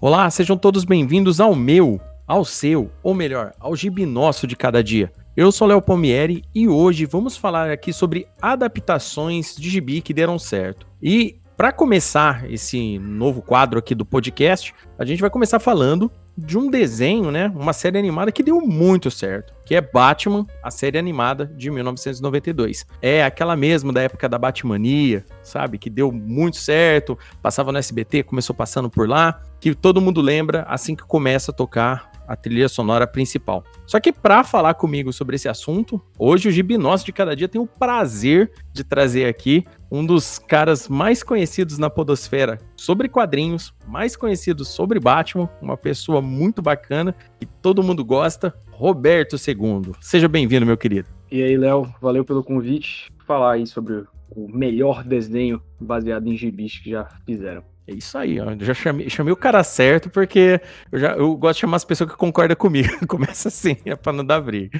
Olá, sejam todos bem-vindos ao meu, ao seu, ou melhor, ao gibi nosso de cada dia. Eu sou Léo Palmieri e hoje vamos falar aqui sobre adaptações de gibi que deram certo. E para começar esse novo quadro aqui do podcast, a gente vai começar falando de um desenho, né? Uma série animada que deu muito certo, que é Batman, a série animada de 1992. É aquela mesmo da época da Batmania, sabe? Que deu muito certo, passava no SBT, começou passando por lá, que todo mundo lembra assim que começa a tocar a trilha sonora principal. Só que para falar comigo sobre esse assunto, hoje o Gibi de Cada Dia tem o prazer de trazer aqui um dos caras mais conhecidos na podosfera sobre quadrinhos, mais conhecidos sobre Batman, uma pessoa muito bacana que todo mundo gosta, Roberto II. Seja bem-vindo, meu querido. E aí, Léo, valeu pelo convite. Falar aí sobre o melhor desenho baseado em gibis que já fizeram. É isso aí, ó. Eu já chamei, chamei o cara certo porque eu, já, eu gosto de chamar as pessoas que concordam comigo. Começa assim, é pra não dar briga.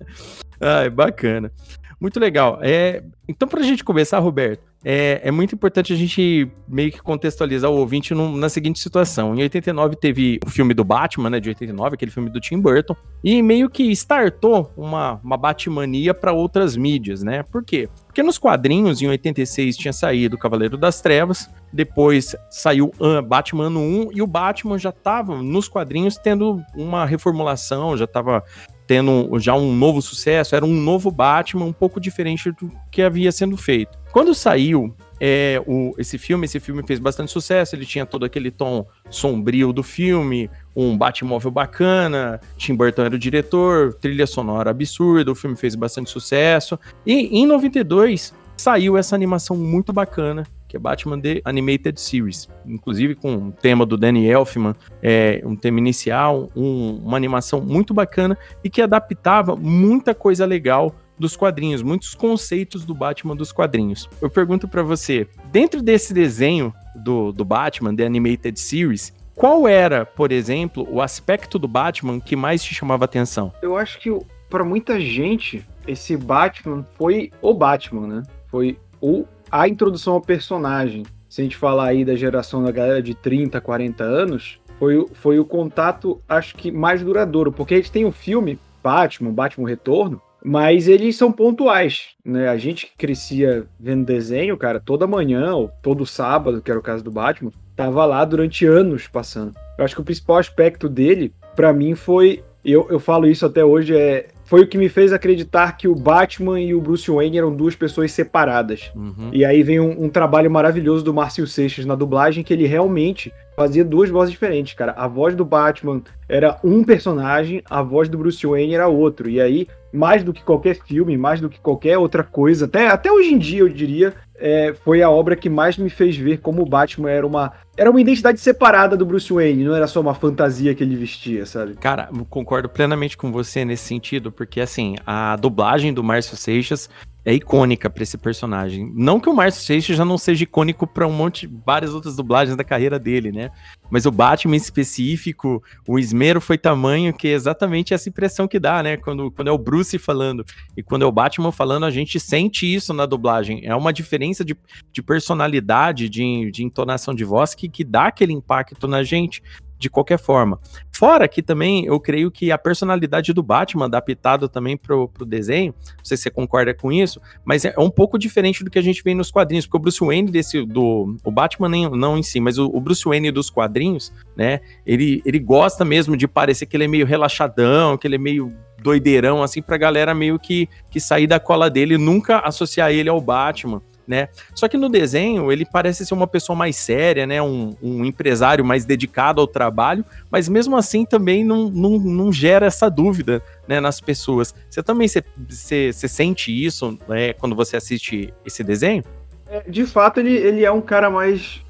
Ai, bacana. Muito legal. É, então, para a gente começar, Roberto, é, é, muito importante a gente meio que contextualizar o ouvinte na seguinte situação. Em 89 teve o filme do Batman, né, de 89, aquele filme do Tim Burton, e meio que startou uma, uma Batmania para outras mídias, né? Por quê? Porque nos quadrinhos, em 86, tinha saído Cavaleiro das Trevas, depois saiu Batman 1, e o Batman já estava nos quadrinhos tendo uma reformulação, já estava tendo já um novo sucesso, era um novo Batman, um pouco diferente do que havia sendo feito. Quando saiu é, o, esse filme, esse filme fez bastante sucesso, ele tinha todo aquele tom sombrio do filme, um Batmóvel bacana, Tim Burton era o diretor, trilha sonora absurda, o filme fez bastante sucesso, e em 92 saiu essa animação muito bacana, que é Batman The Animated Series, inclusive com um tema do Danny Elfman, é, um tema inicial, um, uma animação muito bacana e que adaptava muita coisa legal dos quadrinhos, muitos conceitos do Batman dos quadrinhos. Eu pergunto para você, dentro desse desenho do, do Batman The Animated Series, qual era, por exemplo, o aspecto do Batman que mais te chamava atenção? Eu acho que para muita gente esse Batman foi o Batman, né? Foi o a introdução ao personagem, se a gente falar aí da geração da galera de 30, 40 anos, foi, foi o contato, acho que mais duradouro, porque a gente tem o um filme Batman, Batman Retorno, mas eles são pontuais, né? A gente que crescia vendo desenho, cara, toda manhã ou todo sábado, que era o caso do Batman, tava lá durante anos passando. Eu acho que o principal aspecto dele, para mim, foi. Eu, eu falo isso até hoje, é foi o que me fez acreditar que o Batman e o Bruce Wayne eram duas pessoas separadas. Uhum. E aí vem um, um, trabalho maravilhoso do Márcio Seixas na dublagem, que ele realmente fazia duas vozes diferentes, cara. A voz do Batman era um personagem, a voz do Bruce Wayne era outro. E aí, mais do que qualquer filme, mais do que qualquer outra coisa, até, até hoje em dia eu diria, é, foi a obra que mais me fez ver como o Batman era uma era uma identidade separada do Bruce Wayne, não era só uma fantasia que ele vestia, sabe? Cara, concordo plenamente com você nesse sentido, porque assim, a dublagem do Márcio Seixas é icônica para esse personagem. Não que o Márcio Seixas já não seja icônico para um monte, várias outras dublagens da carreira dele, né? Mas o Batman em específico, o esmero foi tamanho que é exatamente essa impressão que dá, né? Quando, quando é o Bruce falando e quando é o Batman falando, a gente sente isso na dublagem. É uma diferença de, de personalidade, de, de entonação de voz que, que dá aquele impacto na gente de qualquer forma. Fora que também eu creio que a personalidade do Batman adaptado também pro, pro desenho, não sei se você concorda com isso, mas é um pouco diferente do que a gente vê nos quadrinhos, porque o Bruce Wayne desse, do, o Batman nem, não em si, mas o, o Bruce Wayne dos quadrinhos, né, ele, ele gosta mesmo de parecer que ele é meio relaxadão, que ele é meio doideirão, assim, pra galera meio que, que sair da cola dele e nunca associar ele ao Batman né? Só que no desenho ele parece ser uma pessoa mais séria, né? Um, um empresário mais dedicado ao trabalho, mas mesmo assim também não, não, não gera essa dúvida né, nas pessoas. Você também você, você, você sente isso né, quando você assiste esse desenho? É, de fato, ele, ele é um cara mais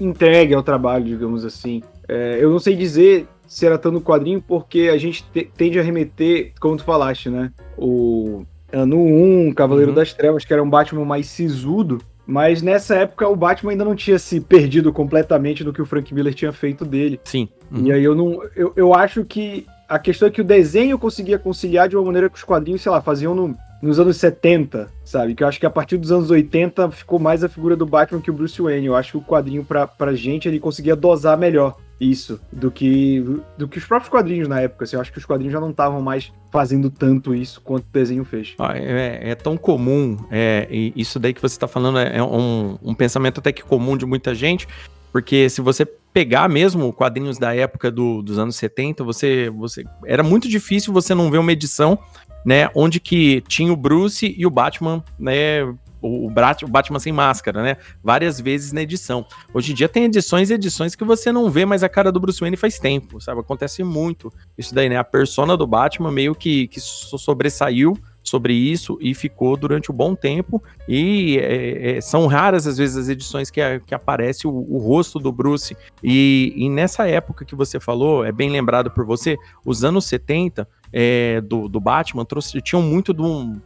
entregue ao trabalho, digamos assim. É, eu não sei dizer se era tanto quadrinho, porque a gente te, tende a remeter, como tu falaste, né? O ano 1, Cavaleiro uhum. das Trevas, que era um Batman mais sisudo. Mas nessa época o Batman ainda não tinha se perdido completamente do que o Frank Miller tinha feito dele. Sim. Uhum. E aí eu não. Eu, eu acho que a questão é que o desenho conseguia conciliar de uma maneira que os quadrinhos, sei lá, faziam no, nos anos 70, sabe? Que eu acho que a partir dos anos 80 ficou mais a figura do Batman que o Bruce Wayne. Eu acho que o quadrinho pra, pra gente ele conseguia dosar melhor. Isso do que do que os próprios quadrinhos na época. Assim, eu acho que os quadrinhos já não estavam mais fazendo tanto isso quanto o desenho fez. É, é, tão comum, é, isso daí que você está falando é, é um, um pensamento até que comum de muita gente, porque se você pegar mesmo quadrinhos da época do, dos anos 70, você, você era muito difícil você não ver uma edição, né, onde que tinha o Bruce e o Batman, né, o, Batman sem máscara, né? Várias vezes na edição. Hoje em dia tem edições e edições que você não vê mais a cara do Bruce Wayne faz tempo, sabe? Acontece muito isso daí, né? A persona do Batman meio que, que sobressaiu sobre isso e ficou durante um bom tempo. E é, é, são raras às vezes as edições que, que aparece o, o rosto do Bruce. E, e, nessa época que você falou, é bem lembrado por você, os anos 70 é, do, do Batman trouxe, tinham muito de um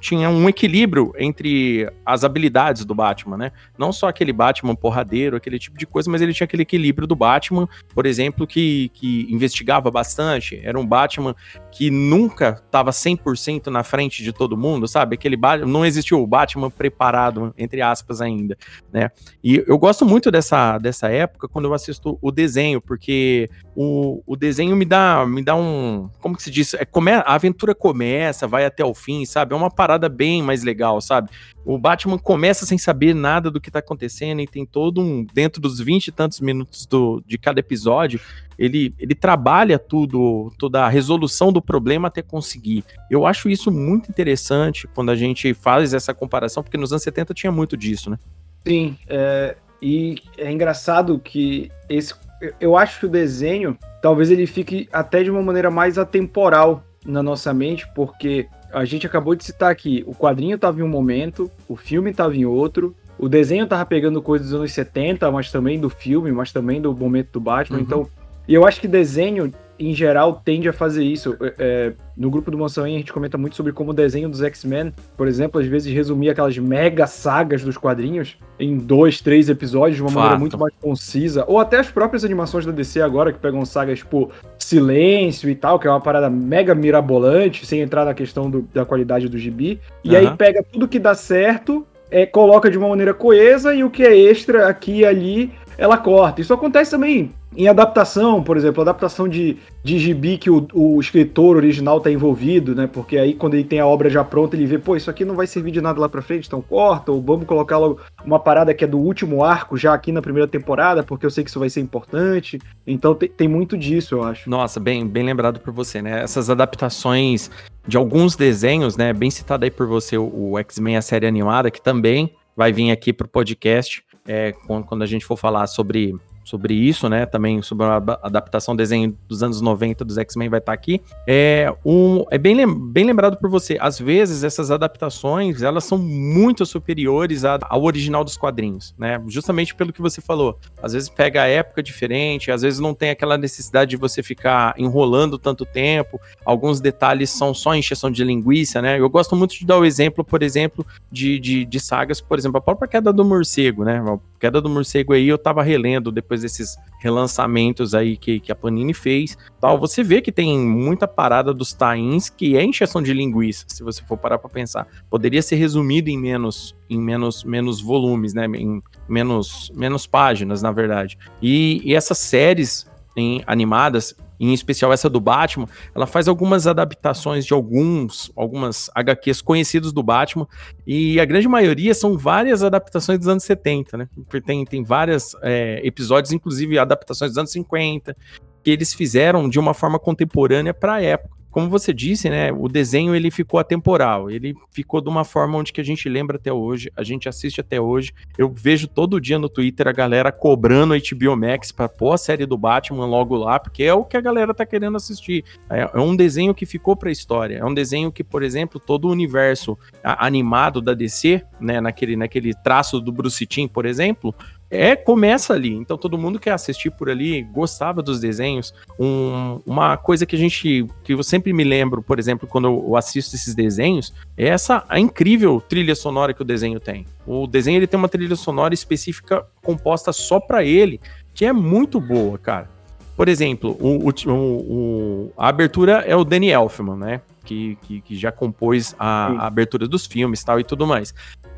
tinha um equilíbrio entre as habilidades do Batman, né? Não só aquele Batman porradeiro, aquele tipo de coisa, mas ele tinha aquele equilíbrio do Batman, por exemplo, que, que investigava bastante. Era um Batman que nunca estava 100% na frente de todo mundo, sabe? Aquele Batman, não existiu o Batman preparado, entre aspas, ainda, né? E eu gosto muito dessa, dessa época quando eu assisto o desenho, porque o, o desenho me dá, me dá um. Como que se diz? É, come, a aventura começa, vai até o fim, sabe? É uma parada bem mais legal, sabe? O Batman começa sem saber nada do que tá acontecendo e tem todo um. Dentro dos vinte e tantos minutos do, de cada episódio, ele, ele trabalha tudo, toda a resolução do problema até conseguir. Eu acho isso muito interessante quando a gente faz essa comparação, porque nos anos 70 tinha muito disso, né? Sim, é, e é engraçado que esse eu acho que o desenho, talvez ele fique até de uma maneira mais atemporal na nossa mente, porque a gente acabou de citar aqui, o quadrinho estava em um momento, o filme estava em outro, o desenho estava pegando coisas dos anos 70, mas também do filme, mas também do momento do Batman, uhum. então, e eu acho que desenho em geral, tende a fazer isso. É, é no grupo do Mansão a gente comenta muito sobre como o desenho dos X-Men, por exemplo, às vezes resumia aquelas mega sagas dos quadrinhos em dois, três episódios de uma Fato. maneira muito mais concisa. Ou até as próprias animações da DC agora, que pegam sagas tipo Silêncio e tal, que é uma parada mega mirabolante, sem entrar na questão do, da qualidade do gibi. E uhum. aí pega tudo que dá certo, é, coloca de uma maneira coesa e o que é extra aqui e ali ela corta. Isso acontece também em adaptação, por exemplo, adaptação de, de gibi que o, o escritor original está envolvido, né? Porque aí quando ele tem a obra já pronta, ele vê, pô, isso aqui não vai servir de nada lá pra frente, então corta, ou vamos colocar logo uma parada que é do último arco já aqui na primeira temporada, porque eu sei que isso vai ser importante. Então tem, tem muito disso, eu acho. Nossa, bem, bem lembrado por você, né? Essas adaptações de alguns desenhos, né? Bem citado aí por você, o, o X-Men, a série animada, que também vai vir aqui pro podcast é, quando a gente for falar sobre sobre isso, né? Também sobre a adaptação desenho dos anos 90 dos X-Men vai estar tá aqui. É, um, é bem, lem bem lembrado por você. Às vezes, essas adaptações, elas são muito superiores a, ao original dos quadrinhos, né? Justamente pelo que você falou. Às vezes pega a época diferente, às vezes não tem aquela necessidade de você ficar enrolando tanto tempo. Alguns detalhes são só encheção de linguiça, né? Eu gosto muito de dar o exemplo, por exemplo, de, de, de sagas, por exemplo, a própria Queda do Morcego, né? A Queda do Morcego aí eu tava relendo depois depois desses relançamentos aí que, que a Panini fez, tal, você vê que tem muita parada dos tains que é encheção de linguiça, se você for parar para pensar. Poderia ser resumido em menos em menos, menos volumes, né, em menos, menos páginas, na verdade. E, e essas séries em, animadas, em especial essa do Batman, ela faz algumas adaptações de alguns, algumas HQs conhecidos do Batman, e a grande maioria são várias adaptações dos anos 70, né? Tem, tem vários é, episódios, inclusive adaptações dos anos 50, que eles fizeram de uma forma contemporânea para a época como você disse, né, o desenho ele ficou atemporal, ele ficou de uma forma onde que a gente lembra até hoje, a gente assiste até hoje. Eu vejo todo dia no Twitter a galera cobrando a HBO Max para pôr a série do Batman logo lá, porque é o que a galera tá querendo assistir. É, é um desenho que ficou para a história. É um desenho que, por exemplo, todo o universo animado da DC, né, naquele, naquele traço do Bruce Timm, por exemplo, é começa ali. Então todo mundo que assistir por ali gostava dos desenhos. Um, uma coisa que a gente que eu sempre me lembro, por exemplo, quando eu assisto esses desenhos, é essa a incrível trilha sonora que o desenho tem. O desenho ele tem uma trilha sonora específica composta só para ele, que é muito boa, cara. Por exemplo, o, o, o, a abertura é o Danny Elfman, né? Que, que, que já compôs a, a, abertura dos filmes tal e tudo mais.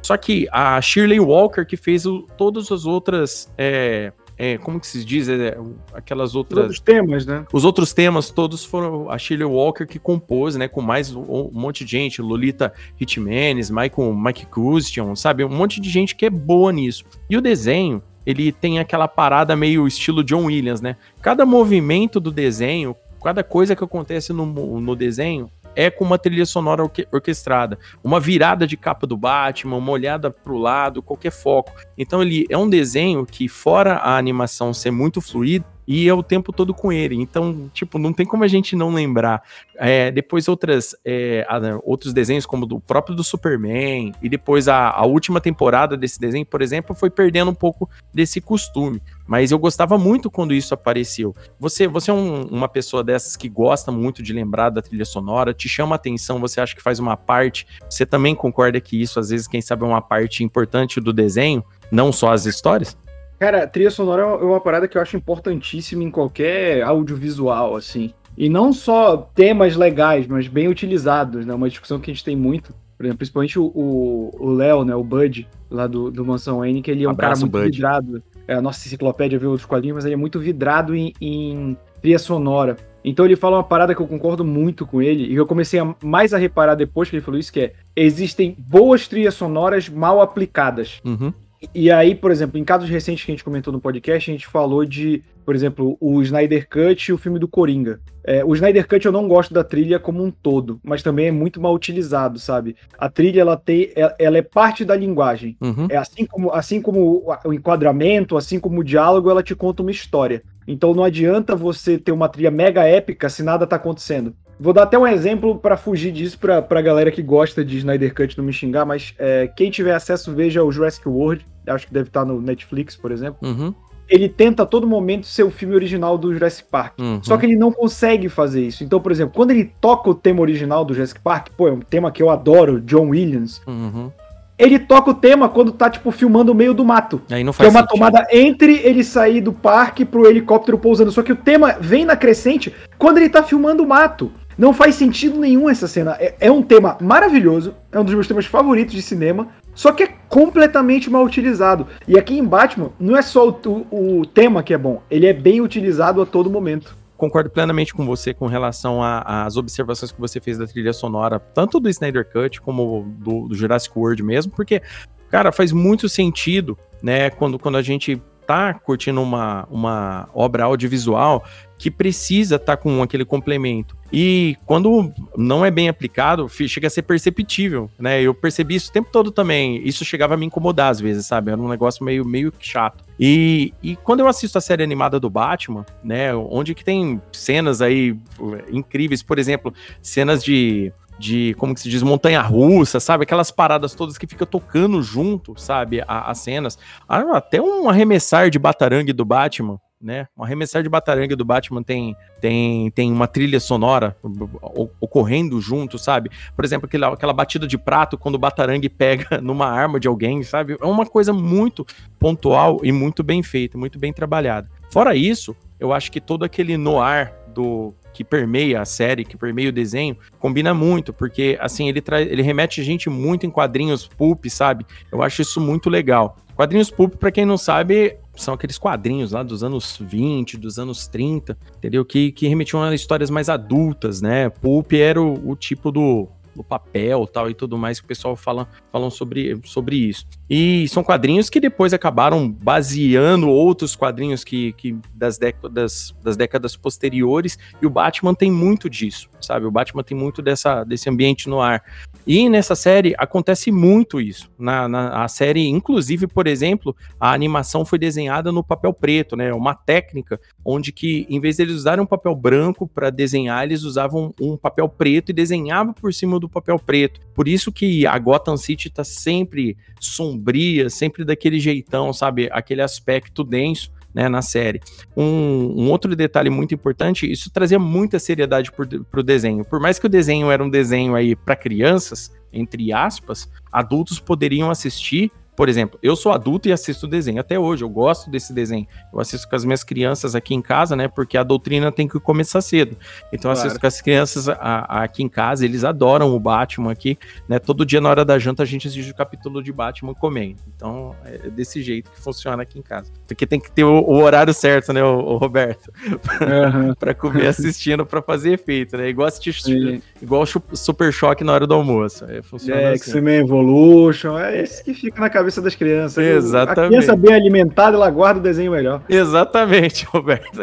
Só que a Shirley Walker, que fez o, todas as outras é, é, como que se diz? É, aquelas outras. Os outros temas, né? Os outros temas todos foram a Shirley Walker que compôs, né? Com mais um, um monte de gente, Lolita Hitmanes, Michael, Mike Christian, sabe? Um monte de gente que é boa nisso. E o desenho, ele tem aquela parada meio estilo John Williams, né? Cada movimento do desenho, cada coisa que acontece no, no desenho é com uma trilha sonora orque orquestrada. Uma virada de capa do Batman, uma olhada pro lado, qualquer foco. Então ele é um desenho que, fora a animação ser muito fluida, e é o tempo todo com ele. Então, tipo, não tem como a gente não lembrar. É, depois outras, é, outros desenhos, como do próprio do Superman, e depois a, a, última temporada desse desenho, por exemplo, foi perdendo um pouco desse costume. Mas eu gostava muito quando isso apareceu. Você, você é um, uma pessoa dessas que gosta muito de lembrar da trilha sonora, te chama a atenção, você acha que faz uma parte. Você também concorda que isso, às vezes, quem sabe, é uma parte importante do desenho, não só as histórias? Cara, trilha sonora é uma parada que eu acho importantíssima em qualquer audiovisual, assim. E não só temas legais, mas bem utilizados, né? Uma discussão que a gente tem muito. Por exemplo, principalmente o Léo, né? O Bud, lá do, do Mansão N, que ele é um Abraço, cara muito Bud. vidrado. É, a nossa enciclopédia vê outros quadrinhos, mas ele é muito vidrado em, em trilha sonora. Então ele fala uma parada que eu concordo muito com ele, e eu comecei a, mais a reparar depois que ele falou isso, que é, existem boas trilhas sonoras mal aplicadas. Uhum. E aí, por exemplo, em casos recentes que a gente comentou no podcast, a gente falou de, por exemplo, o Snyder Cut e o filme do Coringa. É, o Snyder Cut eu não gosto da trilha como um todo, mas também é muito mal utilizado, sabe? A trilha ela tem, ela é parte da linguagem. Uhum. É assim como, assim como o enquadramento, assim como o diálogo, ela te conta uma história. Então não adianta você ter uma trilha mega épica se nada tá acontecendo. Vou dar até um exemplo para fugir disso pra, pra galera que gosta de Snyder Cut não me xingar, mas é, quem tiver acesso veja o Jurassic World, acho que deve estar no Netflix, por exemplo. Uhum. Ele tenta a todo momento ser o filme original do Jurassic Park. Uhum. Só que ele não consegue fazer isso. Então, por exemplo, quando ele toca o tema original do Jurassic Park, pô, é um tema que eu adoro, John Williams. Uhum ele toca o tema quando tá, tipo, filmando o meio do mato. Aí não faz que é uma sentido. tomada entre ele sair do parque pro helicóptero pousando. Só que o tema vem na crescente quando ele tá filmando o mato. Não faz sentido nenhum essa cena. É, é, um tema maravilhoso, é um dos meus temas favoritos de cinema, só que é completamente mal utilizado. E aqui em Batman, não é só o, o, o tema que é bom, ele é bem utilizado a todo momento concordo plenamente com você com relação às observações que você fez da trilha sonora, tanto do Snyder Cut como do, do, Jurassic World mesmo, porque, cara, faz muito sentido, né, quando, quando a gente tá curtindo uma, uma obra audiovisual que precisa estar tá com aquele complemento. E quando não é bem aplicado, chega a ser perceptível, né? Eu percebi isso o tempo todo também. Isso chegava a me incomodar às vezes, sabe? Era um negócio meio, meio chato. E, e quando eu assisto a série animada do Batman, né? Onde que tem cenas aí uh, incríveis, por exemplo, cenas de de, como que se diz, montanha russa, sabe? Aquelas paradas todas que fica tocando junto, sabe? As cenas. Ah, até um arremessar de batarangue do Batman, né? Um arremessar de batarangue do Batman tem, tem, tem uma trilha sonora ocorrendo junto, sabe? Por exemplo, aquela, aquela batida de prato quando o batarangue pega numa arma de alguém, sabe? É uma coisa muito pontual e muito bem feita, muito bem trabalhada. Fora isso, eu acho que todo aquele noir do que permeia a série, que permeia o desenho, combina muito, porque assim, ele traz, ele remete a gente muito em quadrinhos pulp, sabe? Eu acho isso muito legal. Quadrinhos pulp, para quem não sabe, são aqueles quadrinhos lá dos anos 20, dos anos 30, entendeu? Que, que remetiam a histórias mais adultas, né? Pulp era o, o tipo do no papel tal e tudo mais que o pessoal fala, falam sobre, sobre isso. E são quadrinhos que depois acabaram baseando outros quadrinhos que, que das, décadas, das décadas posteriores, e o Batman tem muito disso, sabe? O Batman tem muito dessa, desse ambiente no ar. E nessa série acontece muito isso. Na, na a série, inclusive, por exemplo, a animação foi desenhada no papel preto, né? Uma técnica onde que, em vez deles usarem um papel branco para desenhar, eles usavam um papel preto e desenhavam por cima do papel preto. Por isso que a Gotham City tá sempre sombria, sempre daquele jeitão, sabe? Aquele aspecto denso. Né, na série. Um, um, outro detalhe muito importante, isso trazia muita seriedade para o desenho. Por mais que o desenho era um desenho aí para crianças, entre aspas, adultos poderiam assistir Por exemplo, eu sou adulto e assisto desenho até hoje, eu gosto desse desenho. Eu assisto com as minhas crianças aqui em casa, né? Porque a doutrina tem que começar cedo. Então claro. eu assisto com as crianças a, a, aqui em casa, eles adoram o Batman aqui, né? Todo dia na hora da janta a gente assiste o capítulo de Batman comendo. Então é desse jeito que funciona aqui em casa. Porque tem que ter o, o horário certo, né, o, o Roberto? Uhum. para comer assistindo para fazer efeito, né? Igual assistir Sim. igual Super Choque na hora do almoço. É, funciona é, assim. X-Men Evolution, é esse que fica na cabeça das crianças. Exatamente. A criança bem alimentada, ela guarda o desenho melhor. Exatamente, Roberto.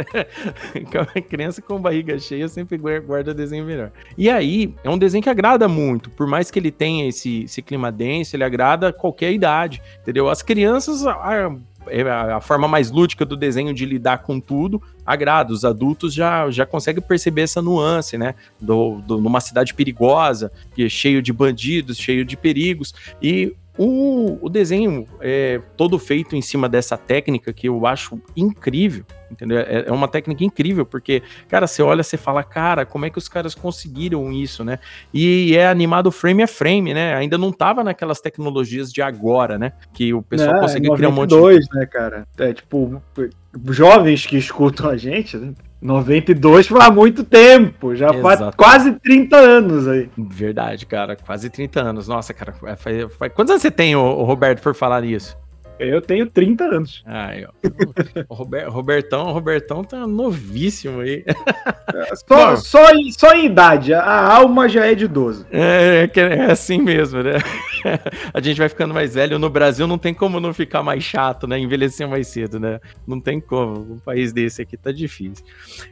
a criança com barriga cheia sempre guarda o desenho melhor. E aí, é um desenho que agrada muito, por mais que ele tenha esse, esse clima denso, ele agrada qualquer idade, entendeu? As crianças, a, é a forma mais lúdica do desenho de lidar com tudo agrada. Os adultos já, já conseguem perceber essa nuance, né? Do, do, numa cidade perigosa, que é cheio de bandidos, cheio de perigos. E o, o desenho é todo feito em cima dessa técnica que eu acho incrível, entendeu? É, é, uma técnica incrível, porque, cara, você olha, você fala, cara, como é que os caras conseguiram isso, né? E é animado frame a frame, né? Ainda não tava naquelas tecnologias de agora, né? Que o pessoal é, consegue criar um monte de... né, cara? É tipo, jovens que escutam a gente, né? 92 foi há muito tempo, já faz quase 30 anos aí. Verdade, cara, quase 30 anos. Nossa, cara, faz, faz... quantos anos você tem, o Roberto, por falar isso? Eu tenho 30 anos. Ó. o Robert, Robertão, Robertão tá novíssimo aí. É, só, só, em, só em idade, a alma já é de 12. É, é, é assim mesmo, né? a gente vai ficando mais velho. No Brasil não tem como não ficar mais chato, né? Envelhecer mais cedo, né? Não tem como. Um país desse aqui tá difícil.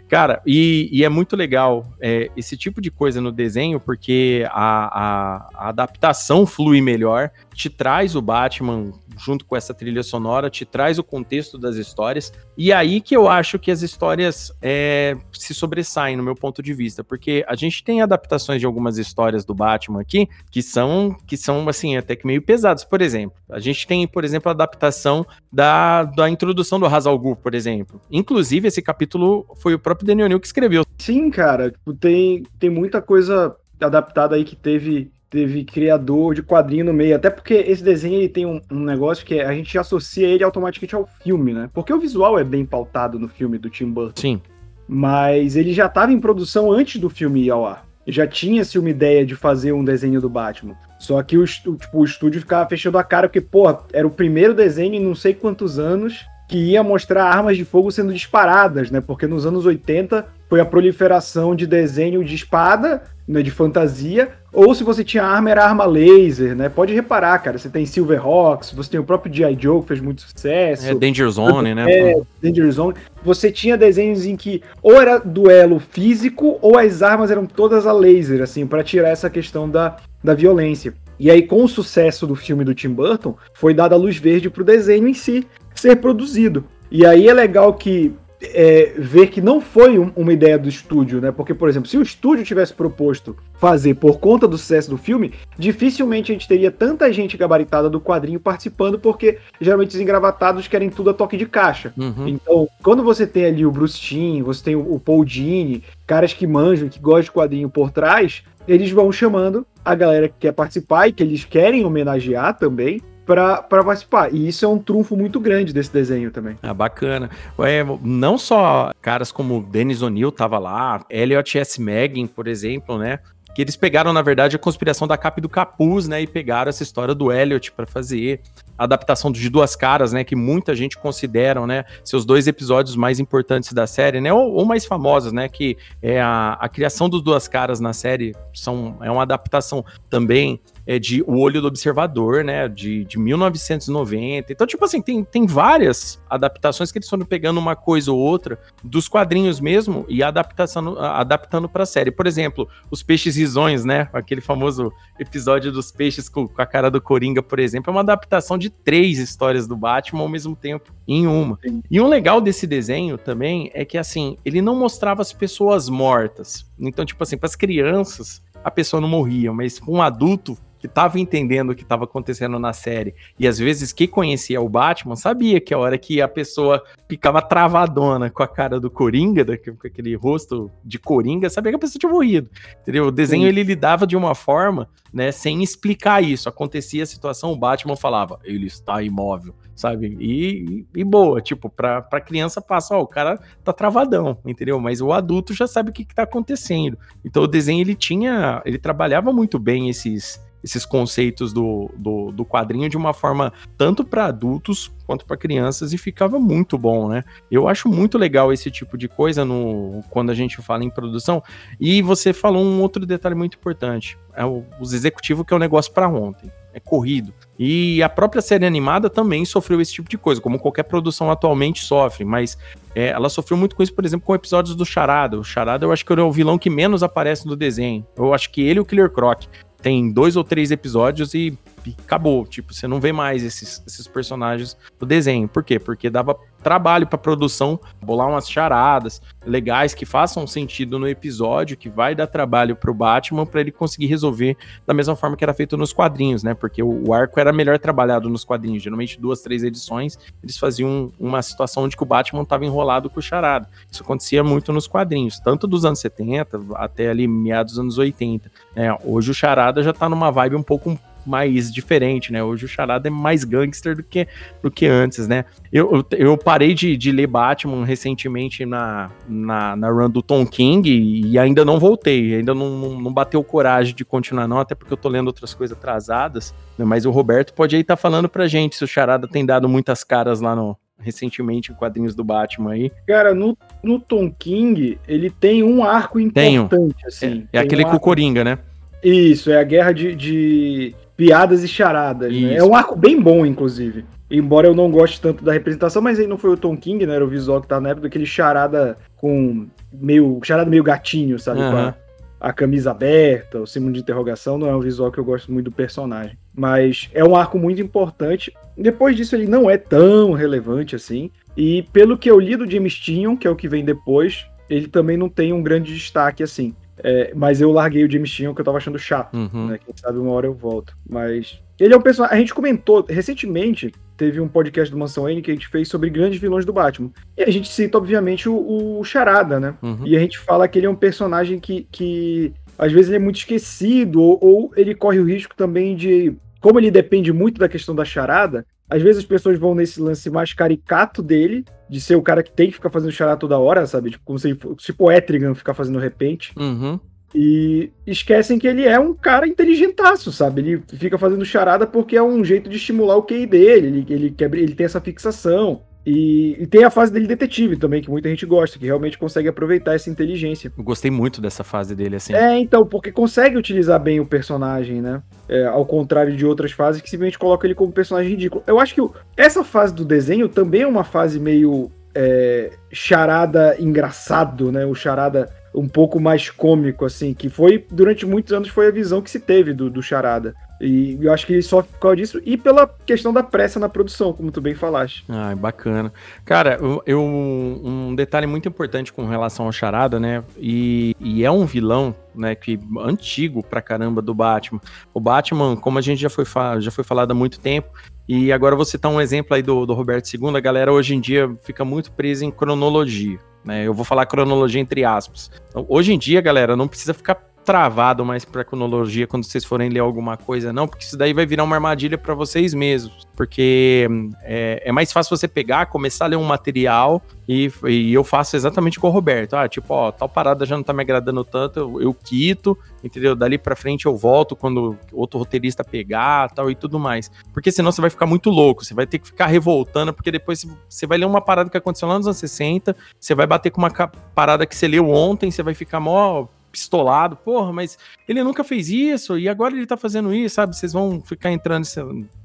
Cara, e, e é muito legal é, esse tipo de coisa no desenho, porque a, a, a adaptação flui melhor, te traz o Batman junto com essa trilha sonora, te traz o contexto das histórias. E aí que eu acho que as histórias é, se sobressaem, no meu ponto de vista, porque a gente tem adaptações de algumas histórias do Batman aqui que são, que são assim, até que meio pesadas. Por exemplo, a gente tem, por exemplo, a adaptação da, da introdução do Hazal Ghul, por exemplo. Inclusive, esse capítulo foi o próprio Daniel New que escreveu. Sim, cara, tipo, tem, tem muita coisa adaptada aí que teve teve criador de quadrinho no meio, até porque esse desenho ele tem um, um, negócio que é, a gente associa ele automaticamente ao filme, né? Porque o visual é bem pautado no filme do Tim Burton. Sim. Mas ele já estava em produção antes do filme ir ao ar. Já tinha-se uma ideia de fazer um desenho do Batman. Só que o, tipo, o estúdio ficava fechando a cara, porque, pô, era o primeiro desenho em não sei quantos anos que ia mostrar armas de fogo sendo disparadas, né? Porque nos anos 80 foi a proliferação de desenho de espada, né, de fantasia, ou se você tinha arma, era arma laser, né? Pode reparar, cara, você tem Silverhawks, você tem o próprio G.I. Joe, que fez muito sucesso. É, Danger Zone, né? É, Danger Zone. Você tinha desenhos em que ou era duelo físico, ou as armas eram todas a laser, assim, para tirar essa questão da, da violência. E aí, com o sucesso do filme do Tim Burton, foi dada a luz verde pro desenho em si ser produzido. E aí é legal que é, ver que não foi um, uma ideia do estúdio, né? Porque, por exemplo, se o estúdio tivesse proposto fazer por conta do sucesso do filme, dificilmente a gente teria tanta gente gabaritada do quadrinho participando, porque geralmente os engravatados querem tudo a toque de caixa. Uhum. Então, quando você tem ali o Bruce Timm, você tem o Paul Dini, caras que manjam, que gostam de quadrinho por trás, eles vão chamando a galera que quer participar e que eles querem homenagear também para participar. E isso é um trunfo muito grande desse desenho também. Ah, bacana. É, não só caras como Dennis O'Neill tava lá, Elliot S. Megan, por exemplo, né? que eles pegaram, na verdade, a conspiração da capa do capuz, né, e pegaram essa história do Elliot para fazer a adaptação de Duas Caras, né, que muita gente considera, né, seus dois episódios mais importantes da série, né, ou, ou mais famosos, né, que é a, a criação dos Duas Caras na série são é uma adaptação também é de O Olho do Observador, né, de, de 1990. Então, tipo assim, tem, tem várias adaptações que eles foram pegando uma coisa ou outra dos quadrinhos mesmo e adaptação, adaptando para a série. Por exemplo, Os Peixes Risões, né, aquele famoso episódio dos peixes com, com, a cara do Coringa, por exemplo, é uma adaptação de três histórias do Batman ao mesmo tempo em uma. E um legal desse desenho também é que, assim, ele não mostrava as pessoas mortas. Então, tipo assim, para as crianças, a pessoa não morria, mas com um adulto que tava entendendo o que estava acontecendo na série, e às vezes quem conhecia o Batman sabia que a hora que a pessoa ficava travadona com a cara do Coringa, com aquele rosto de Coringa, sabia que a pessoa tinha morrido. Entendeu? O desenho Sim. ele lidava de uma forma, né, sem explicar isso. Acontecia a situação, o Batman falava, ele está imóvel sabe? E, e, boa, tipo, pra, pra criança passa, ó, o cara tá travadão, entendeu? Mas o adulto já sabe o que, que tá acontecendo. Então o desenho, ele tinha, ele trabalhava muito bem esses, esses conceitos do, do, do, quadrinho de uma forma tanto para adultos quanto para crianças e ficava muito bom, né? Eu acho muito legal esse tipo de coisa no quando a gente fala em produção. E você falou um outro detalhe muito importante, é o, os executivos que é um negócio para ontem é corrido. E a própria série animada também sofreu esse tipo de coisa, como qualquer produção atualmente sofre, mas é, ela sofreu muito com isso, por exemplo, com episódios do Charada. O Charada eu acho que é o vilão que menos aparece no desenho. Eu acho que ele e o Killer Croc tem dois ou três episódios e e acabou. Tipo, você não vê mais esses, esses personagens do desenho. Por quê? Porque dava trabalho para produção bolar umas charadas legais que façam sentido no episódio, que vai dar trabalho pro Batman para ele conseguir resolver da mesma forma que era feito nos quadrinhos, né? Porque o, arco era melhor trabalhado nos quadrinhos. Geralmente, duas, três edições, eles faziam uma situação onde o Batman tava enrolado com o charada. Isso acontecia muito nos quadrinhos, tanto dos anos 70 até ali meados dos anos 80. É, hoje o charada já tá numa vibe um pouco mais diferente, né? Hoje o Charada é mais gangster do que, do que antes, né? Eu, eu, eu parei de, de ler Batman recentemente na, na, na run do Tom King e, ainda não voltei, ainda não, não, não, bateu coragem de continuar não, até porque eu tô lendo outras coisas atrasadas, né? mas o Roberto pode aí estar tá falando pra gente se o Charada tem dado muitas caras lá no, recentemente em quadrinhos do Batman aí. Cara, no, no Tom King, ele tem um arco importante, Tenho. assim. É, é aquele um com o Coringa, né? Isso, é a guerra de, de piadas e charadas. Né? É um arco bem bom, inclusive. Embora eu não goste tanto da representação, mas aí não foi o Tom King, né? Era o visual que tá na época, aquele charada com meio. charada meio gatinho, sabe? Uhum. Com a, a, camisa aberta, o símbolo de interrogação, não é um visual que eu gosto muito do personagem. Mas é um arco muito importante. Depois disso, ele não é tão relevante assim. E pelo que eu li do James Tinyon, que é o que vem depois, ele também não tem um grande destaque assim. É, mas eu larguei o James Tinham que eu tava achando chato, uhum. né? Quem sabe uma hora eu volto. Mas ele é um personagem. A gente comentou recentemente, teve um podcast do Mansão N que a gente fez sobre grandes vilões do Batman. E a gente cita, obviamente, o, o Charada, né? Uhum. E a gente fala que ele é um personagem que, que às vezes ele é muito esquecido, ou, ou ele corre o risco também de. Como ele depende muito da questão da charada, às vezes as pessoas vão nesse lance mais caricato dele de ser o cara que tem que ficar fazendo chará toda hora, sabe? Tipo, como se tipo o Etrigan ficar fazendo repente. Uhum. E esquecem que ele é um cara inteligentaço, sabe? Ele fica fazendo charada porque é um jeito de estimular o QI dele. Ele, ele, quer, ele tem essa fixação. E, e, tem a fase dele detetive também, que muita gente gosta, que realmente consegue aproveitar essa inteligência. Eu gostei muito dessa fase dele, assim. É, então, porque consegue utilizar bem o personagem, né? É, ao contrário de outras fases que simplesmente coloca ele como personagem ridículo. Eu acho que o, essa fase do desenho também é uma fase meio é, charada engraçado, né? O charada um pouco mais cômico, assim, que foi, durante muitos anos, foi a visão que se teve do, do charada. E eu acho que sofre por causa disso e pela questão da pressa na produção, como tu bem falaste. Ah, bacana. Cara, eu, eu, um detalhe muito importante com relação ao Charada, né? E, e é um vilão, né? Que antigo pra caramba do Batman. O Batman, como a gente já foi, já foi falado há muito tempo, e agora você tá um exemplo aí do, do Roberto II, a galera hoje em dia fica muito presa em cronologia. Né? Eu vou falar cronologia entre aspas. Então, hoje em dia, galera, não precisa ficar travado mais para cronologia quando vocês forem ler alguma coisa, não, porque isso daí vai virar uma armadilha para vocês mesmos. Porque é, é, mais fácil você pegar, começar a ler um material e, e, eu faço exatamente com o Roberto. Ah, tipo, ó, tal parada já não tá me agradando tanto, eu, eu quito, entendeu? Dali para frente eu volto quando outro roteirista pegar tal e tudo mais. Porque senão você vai ficar muito louco, você vai ter que ficar revoltando, porque depois você vai ler uma parada que aconteceu lá nos anos 60, você vai bater com uma parada que você leu ontem, você vai ficar mó pistolado, porra, mas ele nunca fez isso e agora ele tá fazendo isso, sabe? Vocês vão ficar entrando nesse,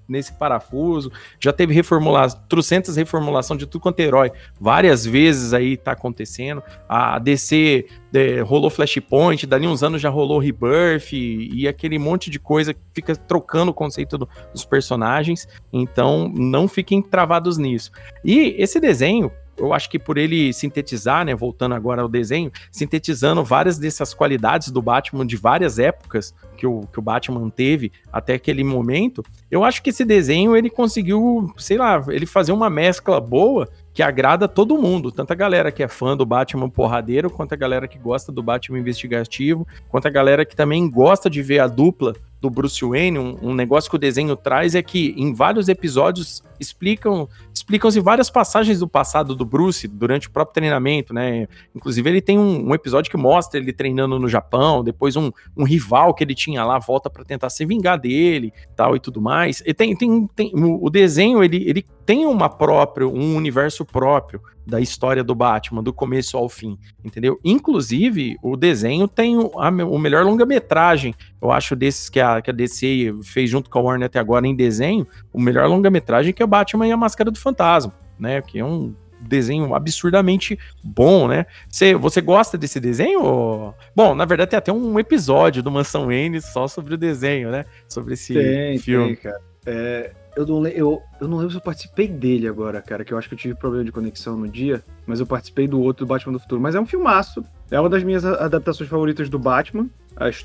nesse parafuso. Já teve reformulação, trocentas reformulação de tudo quanto é herói. Várias vezes aí tá acontecendo. A DC de, rolou Flashpoint, dali uns anos já rolou Rebirth e, e aquele monte de coisa que fica trocando o conceito do, dos personagens. Então, não fiquem travados nisso. E esse desenho, eu acho que por ele sintetizar, né, voltando agora ao desenho, sintetizando várias dessas qualidades do Batman de várias épocas que o, que o Batman teve até aquele momento, eu acho que esse desenho ele conseguiu, sei lá, ele fazer uma mescla boa que agrada todo mundo, tanto a galera que é fã do Batman porradeiro, quanto a galera que gosta do Batman investigativo, quanto a galera que também gosta de ver a dupla do Bruce Wayne, um, um, negócio que o desenho traz é que em vários episódios explicam explicam-se várias passagens do passado do Bruce durante o próprio treinamento, né? Inclusive ele tem um, um episódio que mostra ele treinando no Japão, depois um, um rival que ele tinha lá volta para tentar se vingar dele, tal e tudo mais. E tem, tem, tem o desenho ele, ele tem uma própria um universo próprio da história do Batman, do começo ao fim, entendeu? Inclusive, o desenho tem o, a, o melhor longa-metragem, eu acho, desses que a, que a DC fez junto com a Warner até agora em desenho, o melhor longa-metragem que é o Batman e a Máscara do Fantasma, né? Que é um desenho absurdamente bom, né? Você, você gosta desse desenho? Bom, na verdade tem até um episódio do Mansão N só sobre o desenho, né? Sobre esse tem, filme. Tem, cara. É, eu não, eu, eu não lembro se eu participei dele agora, cara, que eu acho que eu tive problema de conexão no dia, mas eu participei do outro do Batman do Futuro. Mas é um filmaço. É uma das minhas adaptações favoritas do Batman.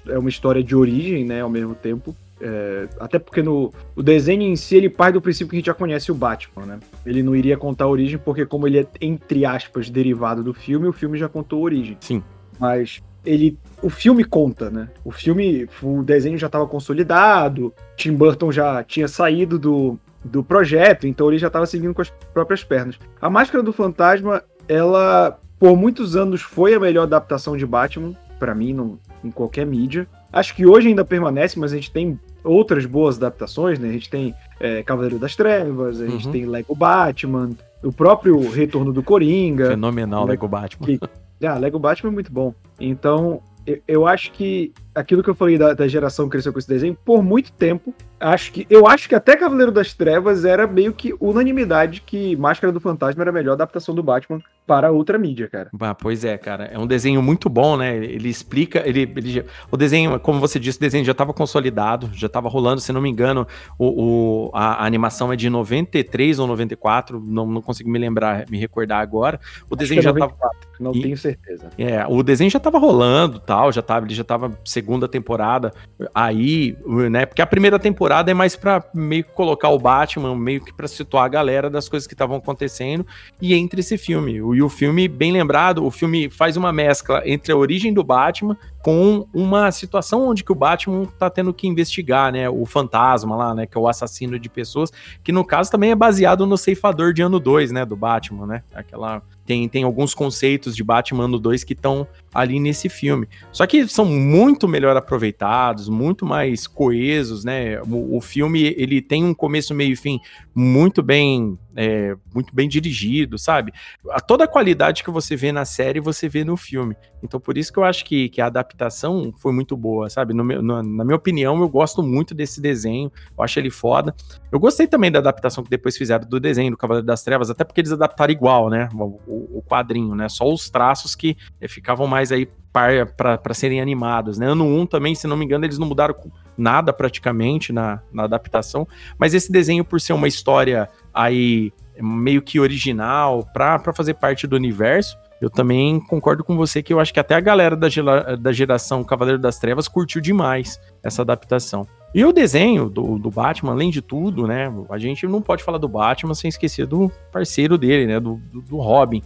É uma história de origem, né, ao mesmo tempo. É, até porque no, o desenho em si, ele parte do princípio que a gente já conhece o Batman, né? Ele não iria contar a origem, porque como ele é, entre aspas, derivado do filme, o filme já contou a origem. Sim. Mas ele o filme conta, né? O filme, o desenho já estava consolidado, Tim Burton já tinha saído do, do projeto, então ele já estava seguindo com as próprias pernas. A Máscara do Fantasma, ela por muitos anos foi a melhor adaptação de Batman para mim no, em qualquer mídia. Acho que hoje ainda permanece, mas a gente tem outras boas adaptações, né? A gente tem é, Cavaleiro das Trevas, a gente uhum. tem Lego Batman, o próprio Retorno do Coringa. Fenomenal Lego, Lego Batman. Que, ah, Lego Batman é muito bom. Então, eu, acho que aquilo que eu falei da, da, geração que cresceu com esse desenho, por muito tempo, acho que eu acho que até Cavaleiro das Trevas era meio que unanimidade que Máscara do Fantasma era a melhor adaptação do Batman para outra mídia, cara. Ah, pois é, cara. É um desenho muito bom, né? Ele explica, ele, ele o desenho, como você disse, o desenho já estava consolidado, já estava rolando, se não me engano, o, o a, a, animação é de 93 ou 94, não, não consigo me lembrar, me recordar agora. O acho desenho é já estava não e, tenho certeza. É, o desenho já estava rolando, tal, já tava, ele já estava segunda temporada aí, né? Porque a primeira temporada é mais para meio que colocar o Batman, meio que para situar a galera das coisas que estavam acontecendo e entre esse filme. E o filme, bem lembrado, o filme faz uma mescla entre a origem do Batman com uma situação onde que o Batman tá tendo que investigar, né, o fantasma lá, né, que é o assassino de pessoas, que no caso também é baseado no ceifador de ano 2, né, do Batman, né? Aquela tem, tem alguns conceitos de Batman ano 2 que estão ali nesse filme. Só que são muito melhor aproveitados, muito mais coesos, né? O, o filme ele tem um começo, meio e fim muito bem é, muito bem dirigido, sabe? A, toda a qualidade que você vê na série, você vê no filme. Então, por isso que eu acho que, que a adaptação foi muito boa, sabe? Meu, no, na minha opinião, eu gosto muito desse desenho, eu acho ele foda. Eu gostei também da adaptação que depois fizeram do desenho do Cavaleiro das Trevas, até porque eles adaptaram igual, né? O, o, o quadrinho, né? Só os traços que é, ficavam mais aí para serem animados, né? Ano 1 também, se não me engano, eles não mudaram nada praticamente na, na adaptação, mas esse desenho, por ser uma história aí meio que original, para fazer parte do universo, eu também concordo com você que eu acho que até a galera da, da geração Cavaleiro das Trevas curtiu demais essa adaptação. E o desenho do, do Batman, além de tudo, né? A gente não pode falar do Batman sem esquecer do parceiro dele, né? Do, do, do Robin.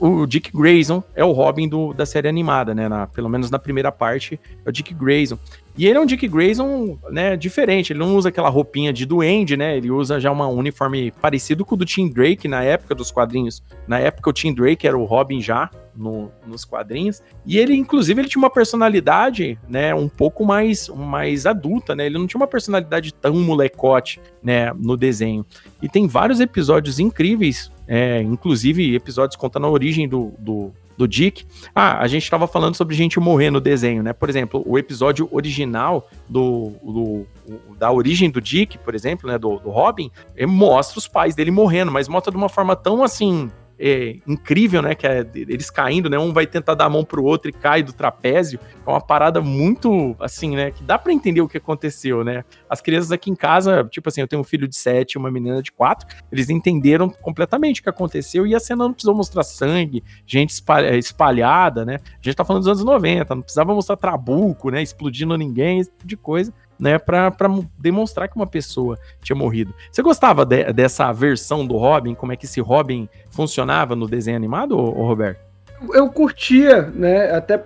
O Dick Grayson é o Robin do, da série animada, né? Na, pelo menos na primeira parte, é o Dick Grayson. E ele é um Dick Grayson, né, diferente. Ele não usa aquela roupinha de duende, né? Ele usa já um uniforme parecido com o do Tim Drake na época dos quadrinhos. Na época o Tim Drake era o Robin já no, nos quadrinhos. E ele, inclusive, ele tinha uma personalidade, né, um pouco mais, mais adulta, né? Ele não tinha uma personalidade tão molecote, né, no desenho. E tem vários episódios incríveis, é, inclusive episódios contando a origem do, do do Dick. Ah, a gente estava falando sobre gente morrer no desenho, né? Por exemplo, o episódio original do, do da origem do Dick, por exemplo, né? Do, do Robin, mostra os pais dele morrendo, mas mostra de uma forma tão assim é, incrível, né? Que é eles caindo, né? Um vai tentar dar a mão pro outro e cai do trapézio. É uma parada muito, assim, né? Que dá para entender o que aconteceu, né? As crianças aqui em casa, tipo assim, eu tenho um filho de sete e uma menina de quatro, eles entenderam completamente o que aconteceu e a cena não precisou mostrar sangue, gente espalhada, né? A gente tá falando dos anos 90, não precisava mostrar trabuco, né? Explodindo ninguém, esse tipo de coisa né, para demonstrar que uma pessoa tinha morrido. Você gostava de, dessa versão do Robin, como é que esse Robin funcionava no desenho animado, ô, ô Roberto? Eu curtia, né, até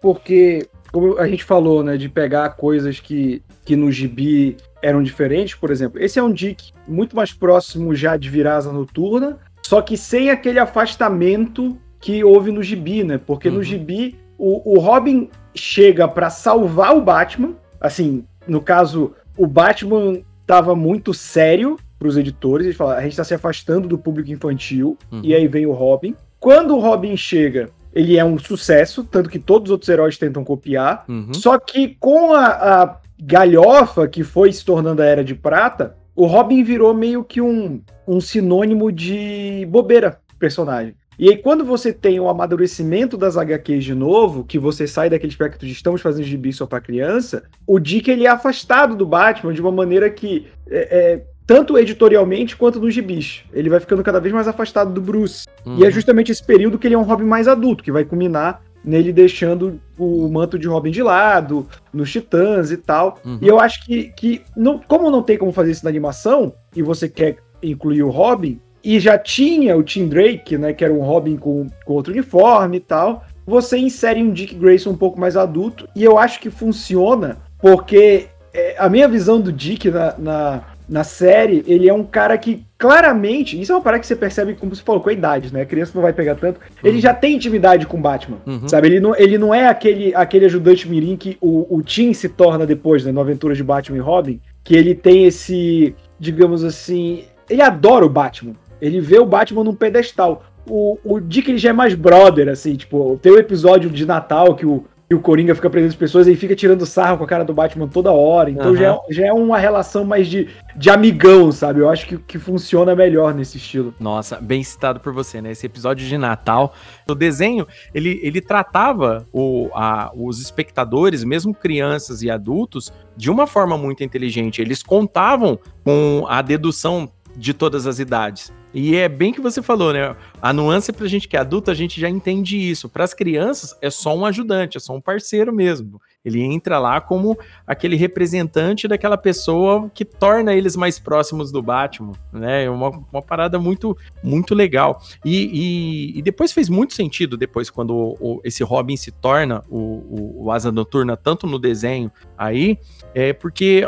porque, como a gente falou, né, de pegar coisas que, que no gibi eram diferentes, por exemplo, esse é um Dick muito mais próximo já de Virasa Noturna, só que sem aquele afastamento que houve no gibi, né, porque uhum. no gibi o, o Robin chega para salvar o Batman, assim, no caso, o Batman estava muito sério para os editores. Eles falaram, a gente está se afastando do público infantil. Uhum. E aí vem o Robin. Quando o Robin chega, ele é um sucesso, tanto que todos os outros heróis tentam copiar. Uhum. Só que com a, a, galhofa que foi se tornando a Era de Prata, o Robin virou meio que um, um sinônimo de bobeira personagem. E aí, quando você tem o amadurecimento das HQs de novo, que você sai daquele aspecto de estamos fazendo gibi só para criança, o Dick ele é afastado do Batman de uma maneira que é, é, tanto editorialmente quanto nos gibis. Ele vai ficando cada vez mais afastado do Bruce. Uhum. E é uhum. justamente esse período que ele é um Robin mais adulto, que vai culminar nele deixando o manto de Robin de lado, nos Titãs e tal. Uhum. E eu acho que, que não, como não tem como fazer isso na animação, e você quer incluir o Robin, e já tinha o Tim Drake, né, que era um Robin com, com outro uniforme e tal, você insere um Dick Grayson um pouco mais adulto, e eu acho que funciona, porque é, a minha visão do Dick na, na, na, série, ele é um cara que claramente, isso é uma parada que você percebe, como você falou, com a idade, né, a criança não vai pegar tanto, uhum. ele já tem intimidade com Batman, uhum. sabe, ele não, ele não é aquele, aquele ajudante mirim que o, o Tim se torna depois, né, no Aventuras de Batman e Robin, que ele tem esse, digamos assim, ele adora o Batman, ele vê o Batman num pedestal. O, o Dick ele já é mais brother, assim, tipo, tem o um episódio de Natal que o, que o Coringa fica prendendo as pessoas e fica tirando sarro com a cara do Batman toda hora. Então uhum. já, é, já é uma relação mais de, de amigão, sabe? Eu acho que, que funciona melhor nesse estilo. Nossa, bem citado por você, né? Esse episódio de Natal. O desenho, ele, ele tratava o, a, os espectadores, mesmo crianças e adultos, de uma forma muito inteligente. Eles contavam com a dedução de todas as idades. E é bem que você falou, né? A nuance pra gente que é adulto, a gente já entende isso. Para as crianças, é só um ajudante, é só um parceiro mesmo. Ele entra lá como aquele representante daquela pessoa que torna eles mais próximos do Batman, né? É uma, uma parada muito, muito legal. E, e, e, depois fez muito sentido, depois, quando o, o, esse Robin se torna o, o, Asa Noturna, tanto no desenho aí, é porque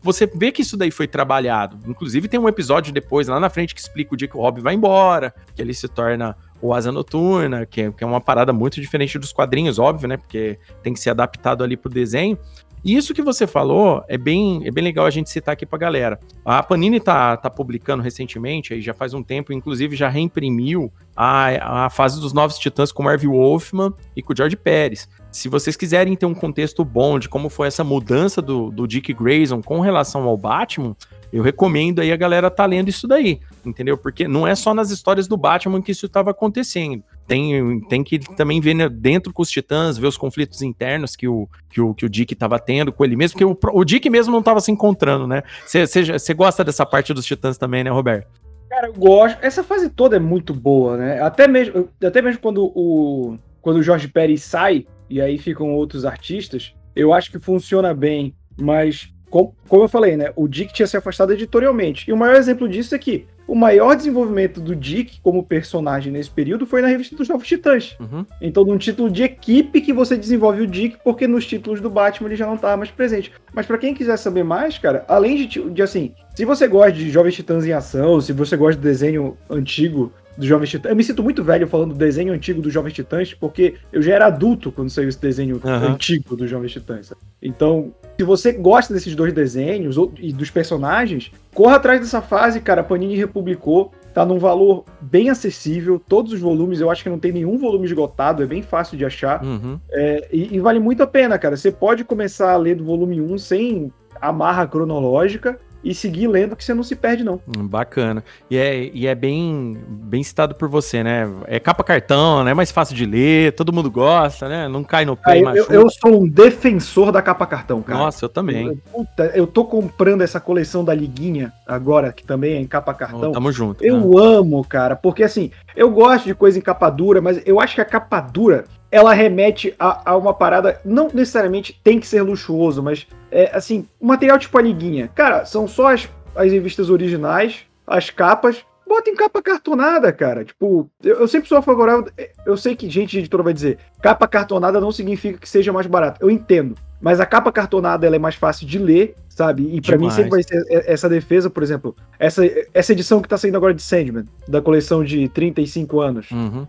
você vê que isso daí foi trabalhado. Inclusive, tem um episódio depois, lá na frente, que explica o dia que o Robin vai embora, que ele se torna o Asa Noturna, que é, que é uma parada muito diferente dos quadrinhos, óbvio, né? Porque tem que ser adaptado ali pro desenho. E isso que você falou é bem, é bem legal a gente citar aqui pra galera. A Panini tá, tá publicando recentemente, aí já faz um tempo, inclusive já reimprimiu a, a fase dos Novos Titãs com Marvel Wolfman e com o George Pérez. Se vocês quiserem ter um contexto bom de como foi essa mudança do, do Dick Grayson com relação ao Batman, eu recomendo aí a galera tá lendo isso daí, entendeu? Porque não é só nas histórias do Batman que isso estava acontecendo. Tem, tem que também ver né, dentro com os titãs, ver os conflitos internos que o, que o, que o Dick estava tendo com ele mesmo, porque o, o Dick mesmo não estava se encontrando, né? Você gosta dessa parte dos titãs também, né, Roberto? Cara, eu gosto. Essa fase toda é muito boa, né? Até mesmo, até mesmo quando o, quando o Jorge Pérez sai, e aí ficam outros artistas, eu acho que funciona bem, mas como, como eu falei, né? O Dick tinha se afastado editorialmente. E o maior exemplo disso é que o maior desenvolvimento do Dick como personagem nesse período foi na revista dos Novos Titãs. Uhum. Então, num título de equipe que você desenvolve o Dick, porque nos títulos do Batman ele já não estava mais presente. Mas para quem quiser saber mais, cara, além de, de assim, se você gosta de Jovens Titãs em ação, se você gosta de desenho antigo do Jovens Titãs. Eu me sinto muito velho falando do desenho antigo do Jovens Titãs, porque eu já era adulto quando saiu esse desenho uhum. antigo do Jovens Titãs. Então, se você gosta desses dois desenhos e dos personagens, corra atrás dessa fase, cara. A Panini republicou, tá num valor bem acessível. Todos os volumes, eu acho que não tem nenhum volume esgotado, é bem fácil de achar. Uhum. É, e, e, vale muito a pena, cara. Você pode começar a ler do volume 1 sem amarra cronológica e seguir lendo que você não se perde, não. Hum, bacana. E é, e é bem, bem citado por você, né? É capa cartão, né? É mais fácil de ler, todo mundo gosta, né? Não cai no pé ah, eu, eu, sou um defensor da capa cartão, cara. Nossa, eu também. Eu, puta, eu tô comprando essa coleção da Liguinha agora, que também é em capa cartão. Oh, tamo junto. Eu né? amo, cara, porque assim, eu gosto de coisa em capa dura, mas eu acho que a capa dura ela remete a, a, uma parada, não necessariamente tem que ser luxuoso, mas é assim, material tipo a liguinha. Cara, são só as, as revistas originais, as capas. Bota em capa cartonada, cara. Tipo, eu, eu sempre sou favorável. Eu sei que gente de editora vai dizer capa cartonada não significa que seja mais barato. Eu entendo. Mas a capa cartonada ela é mais fácil de ler, sabe? E para mim sempre vai ser essa defesa, por exemplo, essa, essa edição que tá saindo agora de Sandman, da coleção de 35 anos. Uhum.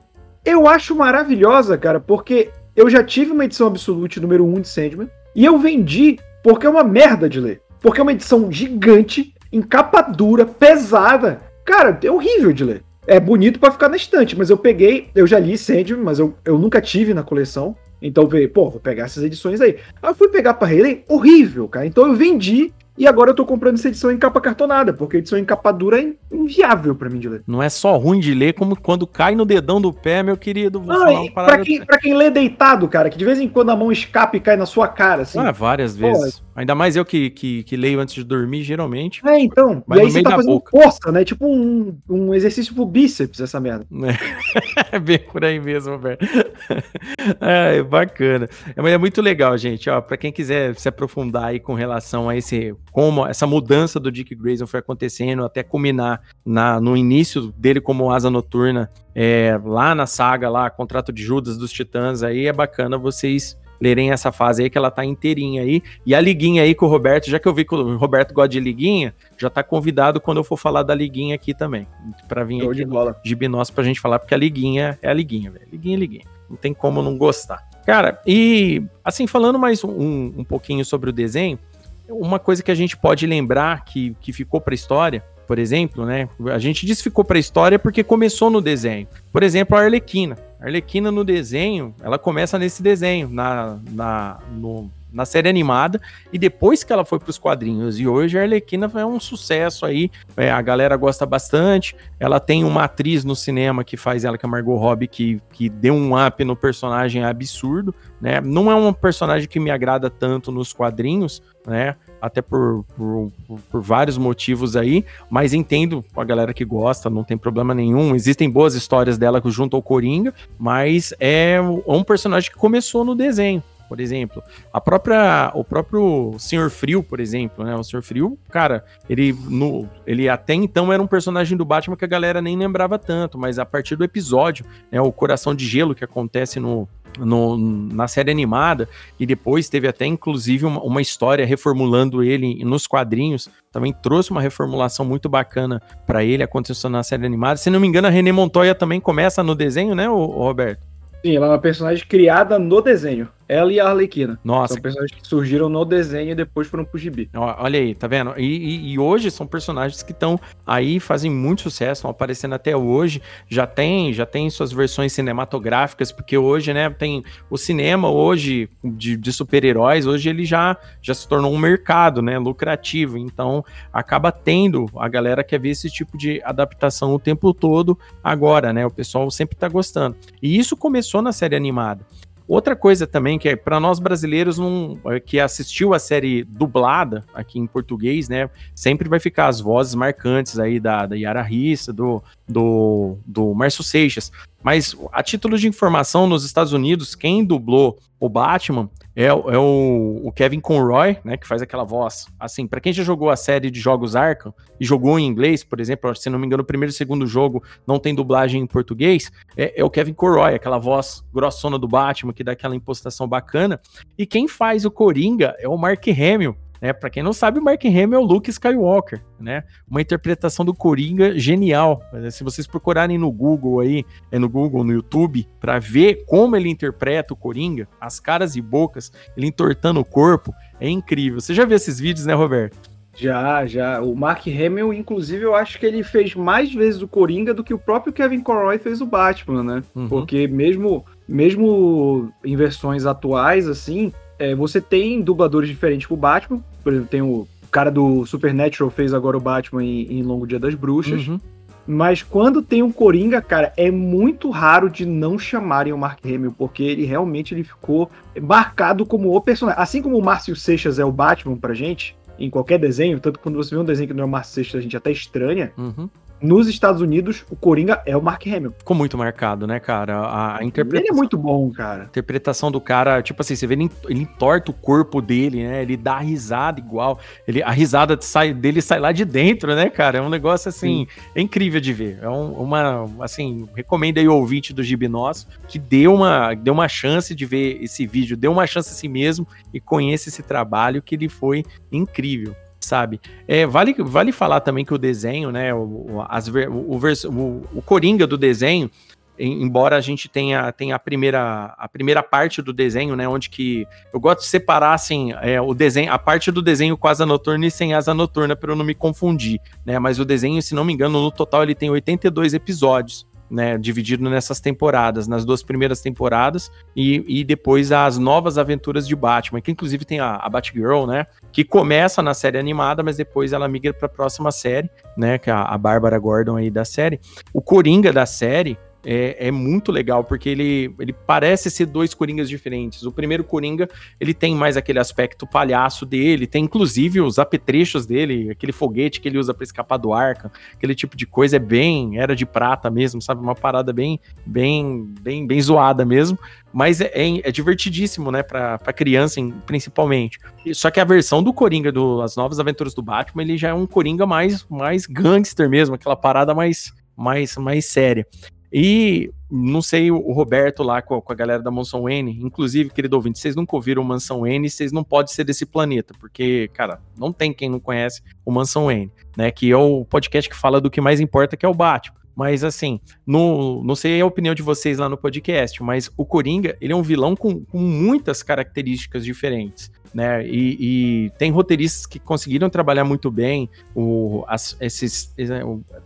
Eu acho maravilhosa, cara, porque eu já tive uma edição Absolute número 1 de Sandman e eu vendi porque é uma merda de ler. Porque é uma edição gigante, em capa dura, pesada. Cara, é horrível de ler. É bonito para ficar na estante, mas eu peguei, eu já li Sandman, mas eu, eu nunca tive na coleção. Então eu falei, pô, vou pegar essas edições aí. Aí eu fui pegar pra reler, horrível, cara. Então eu vendi e agora eu tô comprando essa edição em capa cartonada, porque a edição em capa dura é inviável para mim de ler. Não é só ruim de ler, como quando cai no dedão do pé, meu querido. Vou não, pra, quem, pra quem lê deitado, cara, que de vez em quando a mão escapa e cai na sua cara, assim. Ah, várias vezes. Pô, Ainda mais eu que, que, que, leio antes de dormir, geralmente. É, então. e aí você tá fazendo boca. força, né? Tipo um, um exercício pro bíceps, essa merda. É, bem por aí mesmo, velho. É, bacana. É, mas é muito legal, gente. Ó, pra quem quiser se aprofundar aí com relação a esse... Como essa mudança do Dick Grayson foi acontecendo até culminar na, no início dele como asa noturna, é, lá na saga, lá, Contrato de Judas dos Titãs, aí é bacana vocês lerem essa fase aí, que ela tá inteirinha aí. E a liguinha aí com o Roberto, já que eu vi que o Roberto gosta de liguinha, já tá convidado quando eu for falar da liguinha aqui também. para vir Show aqui de bola. de Binócio pra gente falar, porque a liguinha é a liguinha, velho. Liguinha, é liguinha. Não tem como não gostar. Cara, e assim, falando mais um, um pouquinho sobre o desenho, uma coisa que a gente pode lembrar que, que ficou pra história, por exemplo, né? A gente disse ficou pra história porque começou no desenho. Por exemplo, a Arlequina. A Arlequina no desenho, ela começa nesse desenho, na, na, no, na série animada, e depois que ela foi para os quadrinhos. E hoje a Arlequina é um sucesso aí, é, a galera gosta bastante. Ela tem uma atriz no cinema que faz ela, que é a Margot Robbie, que, que deu um up no personagem absurdo, né? Não é um personagem que me agrada tanto nos quadrinhos, né? até por, por, por, vários motivos aí, mas entendo a galera que gosta, não tem problema nenhum. Existem boas histórias dela junto ao Coringa, mas é um personagem que começou no desenho. Por exemplo, a própria, o próprio Senhor Frio, por exemplo, né? O Senhor Frio, cara, ele, no, ele até então era um personagem do Batman que a galera nem lembrava tanto, mas a partir do episódio, né, o Coração de Gelo que acontece no, no, na série animada, e depois teve até inclusive uma, uma, história reformulando ele nos quadrinhos, também trouxe uma reformulação muito bacana para ele, aconteceu na série animada. Se não me engano, a René Montoya também começa no desenho, né, o, o Roberto? Sim, ela é uma personagem criada no desenho. Ela e a Arlequina. Nossa. São personagens que surgiram no desenho e depois foram pro gibi. Olha aí, tá vendo? E, e, e hoje são personagens que estão aí, fazem muito sucesso, estão aparecendo até hoje. Já tem, já tem suas versões cinematográficas, porque hoje, né, tem o cinema hoje de, de super-heróis, hoje ele já, já se tornou um mercado, né, lucrativo. Então, acaba tendo, a galera quer ver esse tipo de adaptação o tempo todo agora, né? O pessoal sempre tá gostando. E isso começou na série animada. Outra coisa também que é para nós brasileiros é, que assistiu a série dublada aqui em português, né, sempre vai ficar as vozes marcantes aí da, da Yara Rissa, do, do, do Márcio Seixas. Mas a título de informação, nos Estados Unidos, quem dublou o Batman é, é o, o, Kevin Conroy, né, que faz aquela voz. Assim, para quem já jogou a série de jogos Arkham e jogou em inglês, por exemplo, se não me engano, o primeiro e segundo jogo não tem dublagem em português, é, é o Kevin Conroy, aquela voz grossona do Batman que dá aquela impostação bacana. E quem faz o Coringa é o Mark Hamill, né? Para quem não sabe, o Mark Hamill é o Luke Skywalker, né? Uma interpretação do Coringa genial. Se vocês procurarem no Google aí, é no Google, no YouTube, para ver como ele interpreta o Coringa, as caras e bocas, ele entortando o corpo, é incrível. Você já viu esses vídeos, né, Roberto? Já, já. O Mark Hamill, inclusive, eu acho que ele fez mais vezes o Coringa do que o próprio Kevin Conroy fez o Batman, né? Uhum. Porque mesmo, mesmo em versões atuais, assim, é, você tem dubladores diferentes pro Batman. Por exemplo, tem o cara do Supernatural fez agora o Batman em, em Longo Dia das Bruxas. Uhum. Mas quando tem um Coringa, cara, é muito raro de não chamarem o Mark Hamill, porque ele realmente ele ficou marcado como o personagem. Assim como o Márcio Seixas é o Batman pra gente, em qualquer desenho, tanto quando você vê um desenho que não é o Márcio Seixas, a gente até estranha. Uhum. Nos Estados Unidos, o Coringa é o Mark Hamill. Ficou muito marcado, né, cara? A, a interpretação. Ele é muito bom, cara. A interpretação do cara, tipo assim, você vê ele, ele entorta o corpo dele, né? Ele dá a risada igual. Ele, a risada sai, dele sai lá de dentro, né, cara? É um negócio assim, é incrível de ver. É um, uma, assim, recomendo aí o ouvinte do Gibinós que dê uma, dê uma chance de ver esse vídeo, dê uma chance a si mesmo e conheça esse trabalho que ele foi incrível sabe? É, vale, vale falar também que o desenho, né, o, as, o, o, o Coringa do desenho, embora a gente tenha, tenha a, primeira, a primeira parte do desenho, né, onde que eu gosto de separar, assim, é, o desenho, a parte do desenho com asa noturna e sem asa noturna, para eu não me confundir, né, mas o desenho, se não me engano, no total ele tem 82 episódios, né, dividido nessas temporadas, nas duas primeiras temporadas e, e depois as novas aventuras de Batman, que inclusive tem a, a Batgirl, né, que começa na série animada, mas depois ela migra para a próxima série, né, que é a, a Bárbara Gordon aí da série. O Coringa da série, é, é, muito legal, porque ele, ele parece ser dois Coringas diferentes. O primeiro Coringa, ele tem mais aquele aspecto palhaço dele, tem inclusive os apetrechos dele, aquele foguete que ele usa para escapar do arca, aquele tipo de coisa é bem, era de prata mesmo, sabe? Uma parada bem, bem, bem, bem zoada mesmo, mas é, é, é divertidíssimo, né, pra, pra criança principalmente. Só que a versão do Coringa do As Novas Aventuras do Batman, ele já é um Coringa mais, mais gangster mesmo, aquela parada mais, mais, mais séria. E não sei, o Roberto lá com a, com a galera da Mansão Wayne, inclusive, querido ouvinte, vocês nunca ouviram Mansão Wayne, vocês não podem ser desse planeta, porque, cara, não tem quem não conhece o Mansão Wayne, né? Que é o podcast que fala do que mais importa, que é o Batman. Mas assim, no, não sei a opinião de vocês lá no podcast, mas o Coringa, ele é um vilão com, com muitas características diferentes né? E, e, tem roteiristas que conseguiram trabalhar muito bem o, as, esses,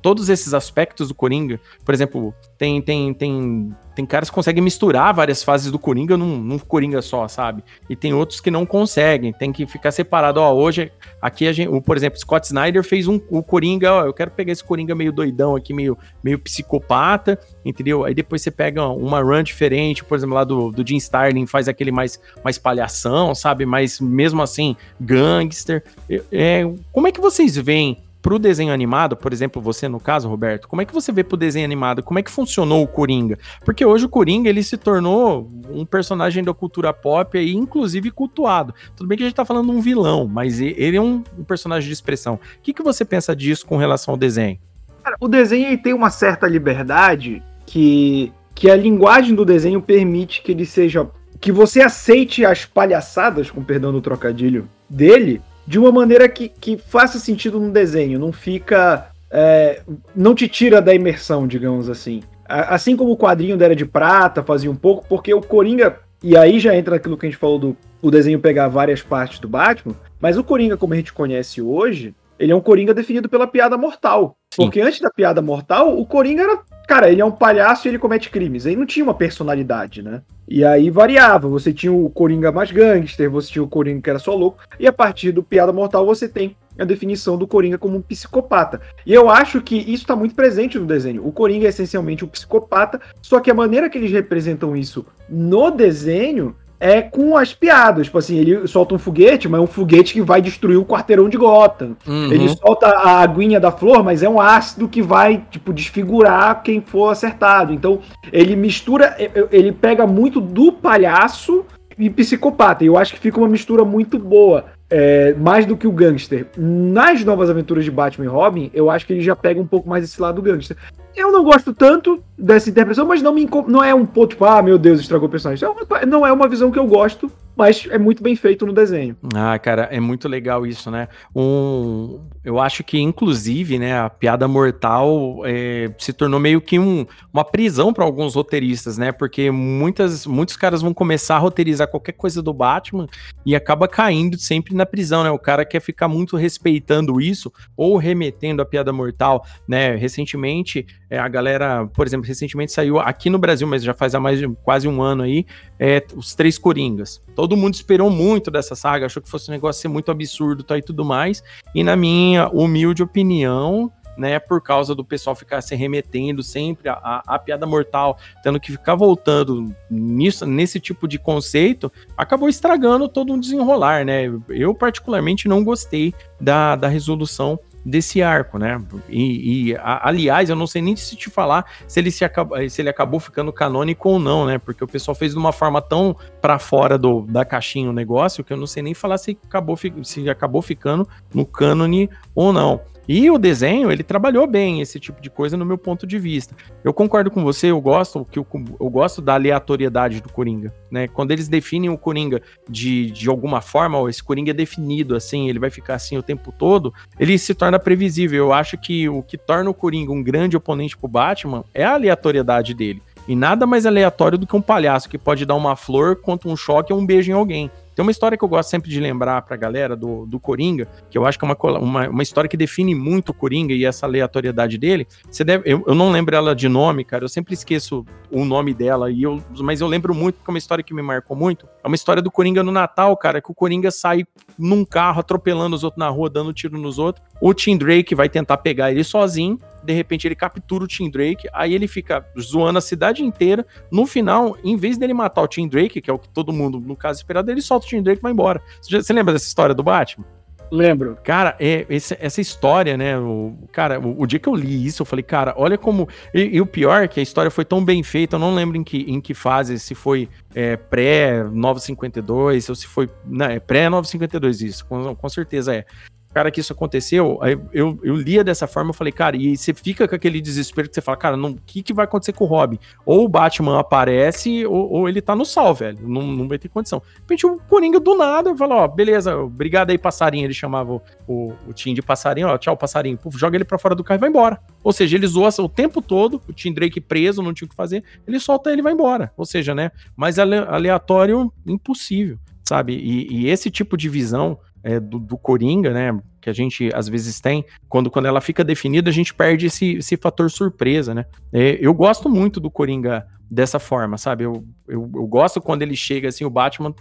todos esses aspectos do Coringa. Por exemplo, tem, tem, tem tem caras que conseguem misturar várias fases do Coringa num, num, Coringa só, sabe? E tem outros que não conseguem, tem que ficar separado. Ó, hoje, aqui a gente, por exemplo, Scott Snyder fez um o Coringa, ó, eu quero pegar esse Coringa meio doidão aqui, meio, meio psicopata, entendeu? Aí depois você pega uma run diferente, por exemplo, lá do, do Jim Starlin faz aquele mais, mais palhação, sabe? Mas mesmo assim, gangster. É, como é que vocês veem pro desenho animado, por exemplo, você no caso, Roberto, como é que você vê pro desenho animado? Como é que funcionou o Coringa? Porque hoje o Coringa, ele se tornou um personagem da cultura pop e inclusive cultuado. Tudo bem que a gente tá falando de um vilão, mas ele é um, um personagem de expressão. O que, que você pensa disso com relação ao desenho? Cara, o desenho tem uma certa liberdade que, que a linguagem do desenho permite que ele seja... Que você aceite as palhaçadas, com perdão do trocadilho, dele, de uma maneira que, que faça sentido no desenho, não fica. É, não te tira da imersão, digamos assim. Assim como o quadrinho da Era de Prata fazia um pouco, porque o Coringa. E aí já entra aquilo que a gente falou do o desenho pegar várias partes do Batman, mas o Coringa, como a gente conhece hoje, ele é um Coringa definido pela piada mortal. Sim. Porque antes da piada mortal, o Coringa era. Cara, ele é um palhaço e ele comete crimes. Ele não tinha uma personalidade, né? E aí variava. Você tinha o Coringa mais gangster, você tinha o Coringa que era só louco. E a partir do Piada Mortal você tem a definição do Coringa como um psicopata. E eu acho que isso está muito presente no desenho. O Coringa é essencialmente um psicopata, só que a maneira que eles representam isso no desenho é com as piadas. Tipo assim, ele solta um foguete, mas é um foguete que vai destruir o quarteirão de Gotham. Uhum. Ele solta a aguinha da flor, mas é um ácido que vai, tipo, desfigurar quem for acertado. Então, ele mistura, ele pega muito do palhaço e psicopata. E eu acho que fica uma mistura muito boa. É, mais do que o gangster. Nas novas aventuras de Batman e Robin, eu acho que ele já pega um pouco mais esse lado do gangster. Eu não gosto tanto dessa interpretação, mas não, me, não é um ponto, tipo, ah, meu Deus, estragou o personagem. É uma, não é uma visão que eu gosto, mas é muito bem feito no desenho. Ah, cara, é muito legal isso, né? Um, eu acho que, inclusive, né, a piada mortal é, se tornou meio que um, uma prisão para alguns roteiristas, né? Porque muitas, muitos caras vão começar a roteirizar qualquer coisa do Batman e acaba caindo sempre na prisão, né? O cara quer ficar muito respeitando isso ou remetendo a piada mortal, né? Recentemente, é, a galera, por exemplo, recentemente saiu aqui no Brasil, mas já faz há mais de quase um ano aí, é, os três Coringas. Todo mundo esperou muito dessa saga, achou que fosse um negócio ser muito absurdo tá, e tudo mais. E na minha humilde opinião, né, por causa do pessoal ficar se remetendo sempre a, a, piada mortal, tendo que ficar voltando nisso, nesse tipo de conceito, acabou estragando todo um desenrolar, né? Eu, particularmente, não gostei da, da resolução desse arco, né? E, e a, aliás, eu não sei nem se te falar se ele se, acaba, se ele acabou ficando canônico ou não, né? Porque o pessoal fez de uma forma tão para fora do, da caixinha o negócio que eu não sei nem falar se acabou, se acabou ficando no cânone ou não. E o desenho, ele trabalhou bem esse tipo de coisa no meu ponto de vista. Eu concordo com você, eu gosto que eu, eu gosto da aleatoriedade do Coringa, né? Quando eles definem o Coringa de, de alguma forma, ó, esse Coringa é definido assim, ele vai ficar assim o tempo todo, ele se torna previsível. Eu acho que o que torna o Coringa um grande oponente pro Batman é a aleatoriedade dele. E nada mais aleatório do que um palhaço que pode dar uma flor contra um choque ou um beijo em alguém. Tem uma história que eu gosto sempre de lembrar pra galera do, do Coringa, que eu acho que é uma, uma, uma história que define muito o Coringa e essa aleatoriedade dele. Você deve, eu, eu não lembro ela de nome, cara, eu sempre esqueço o nome dela, e eu, mas eu lembro muito, porque é uma história que me marcou muito. É uma história do Coringa no Natal, cara, que o Coringa sai num carro atropelando os outros na rua, dando tiro nos outros. O Tim Drake vai tentar pegar ele sozinho, de repente ele captura o Tim Drake, aí ele fica zoando a cidade inteira. No final, em vez dele matar o Tim Drake, que é o que todo mundo, no caso, esperado, ele solta o Tim Drake e vai embora. Você, lembra dessa história do Batman? Lembro. Cara, é, esse, essa história, né? O, cara, o, o, dia que eu li isso, eu falei, cara, olha como. E, e, o pior é que a história foi tão bem feita, eu não lembro em que, em que fase, se foi é, pré-952, ou se foi. Não, é pré-952, isso, com, com certeza é cara, que isso aconteceu, eu, eu lia dessa forma, eu falei, cara, e você fica com aquele desespero que você fala, cara, o que, que vai acontecer com o Robin? Ou o Batman aparece, ou, ou, ele tá no sal, velho, não, não vai ter condição. De repente o Coringa do nada fala, ó, beleza, obrigado aí, passarinho, ele chamava o, o, o Tim de passarinho, ó, tchau, passarinho, Puf, joga ele pra fora do carro e vai embora. Ou seja, ele zoa o tempo todo, o Tim Drake preso, não tinha o que fazer, ele solta ele e vai embora. Ou seja, né, mais aleatório, impossível, sabe? E, e esse tipo de visão é, do, do, Coringa, né? Que a gente às vezes tem, quando, quando ela fica definida, a gente perde esse, esse fator surpresa, né? É, eu gosto muito do Coringa dessa forma, sabe? Eu, eu, eu, gosto quando ele chega assim, o Batman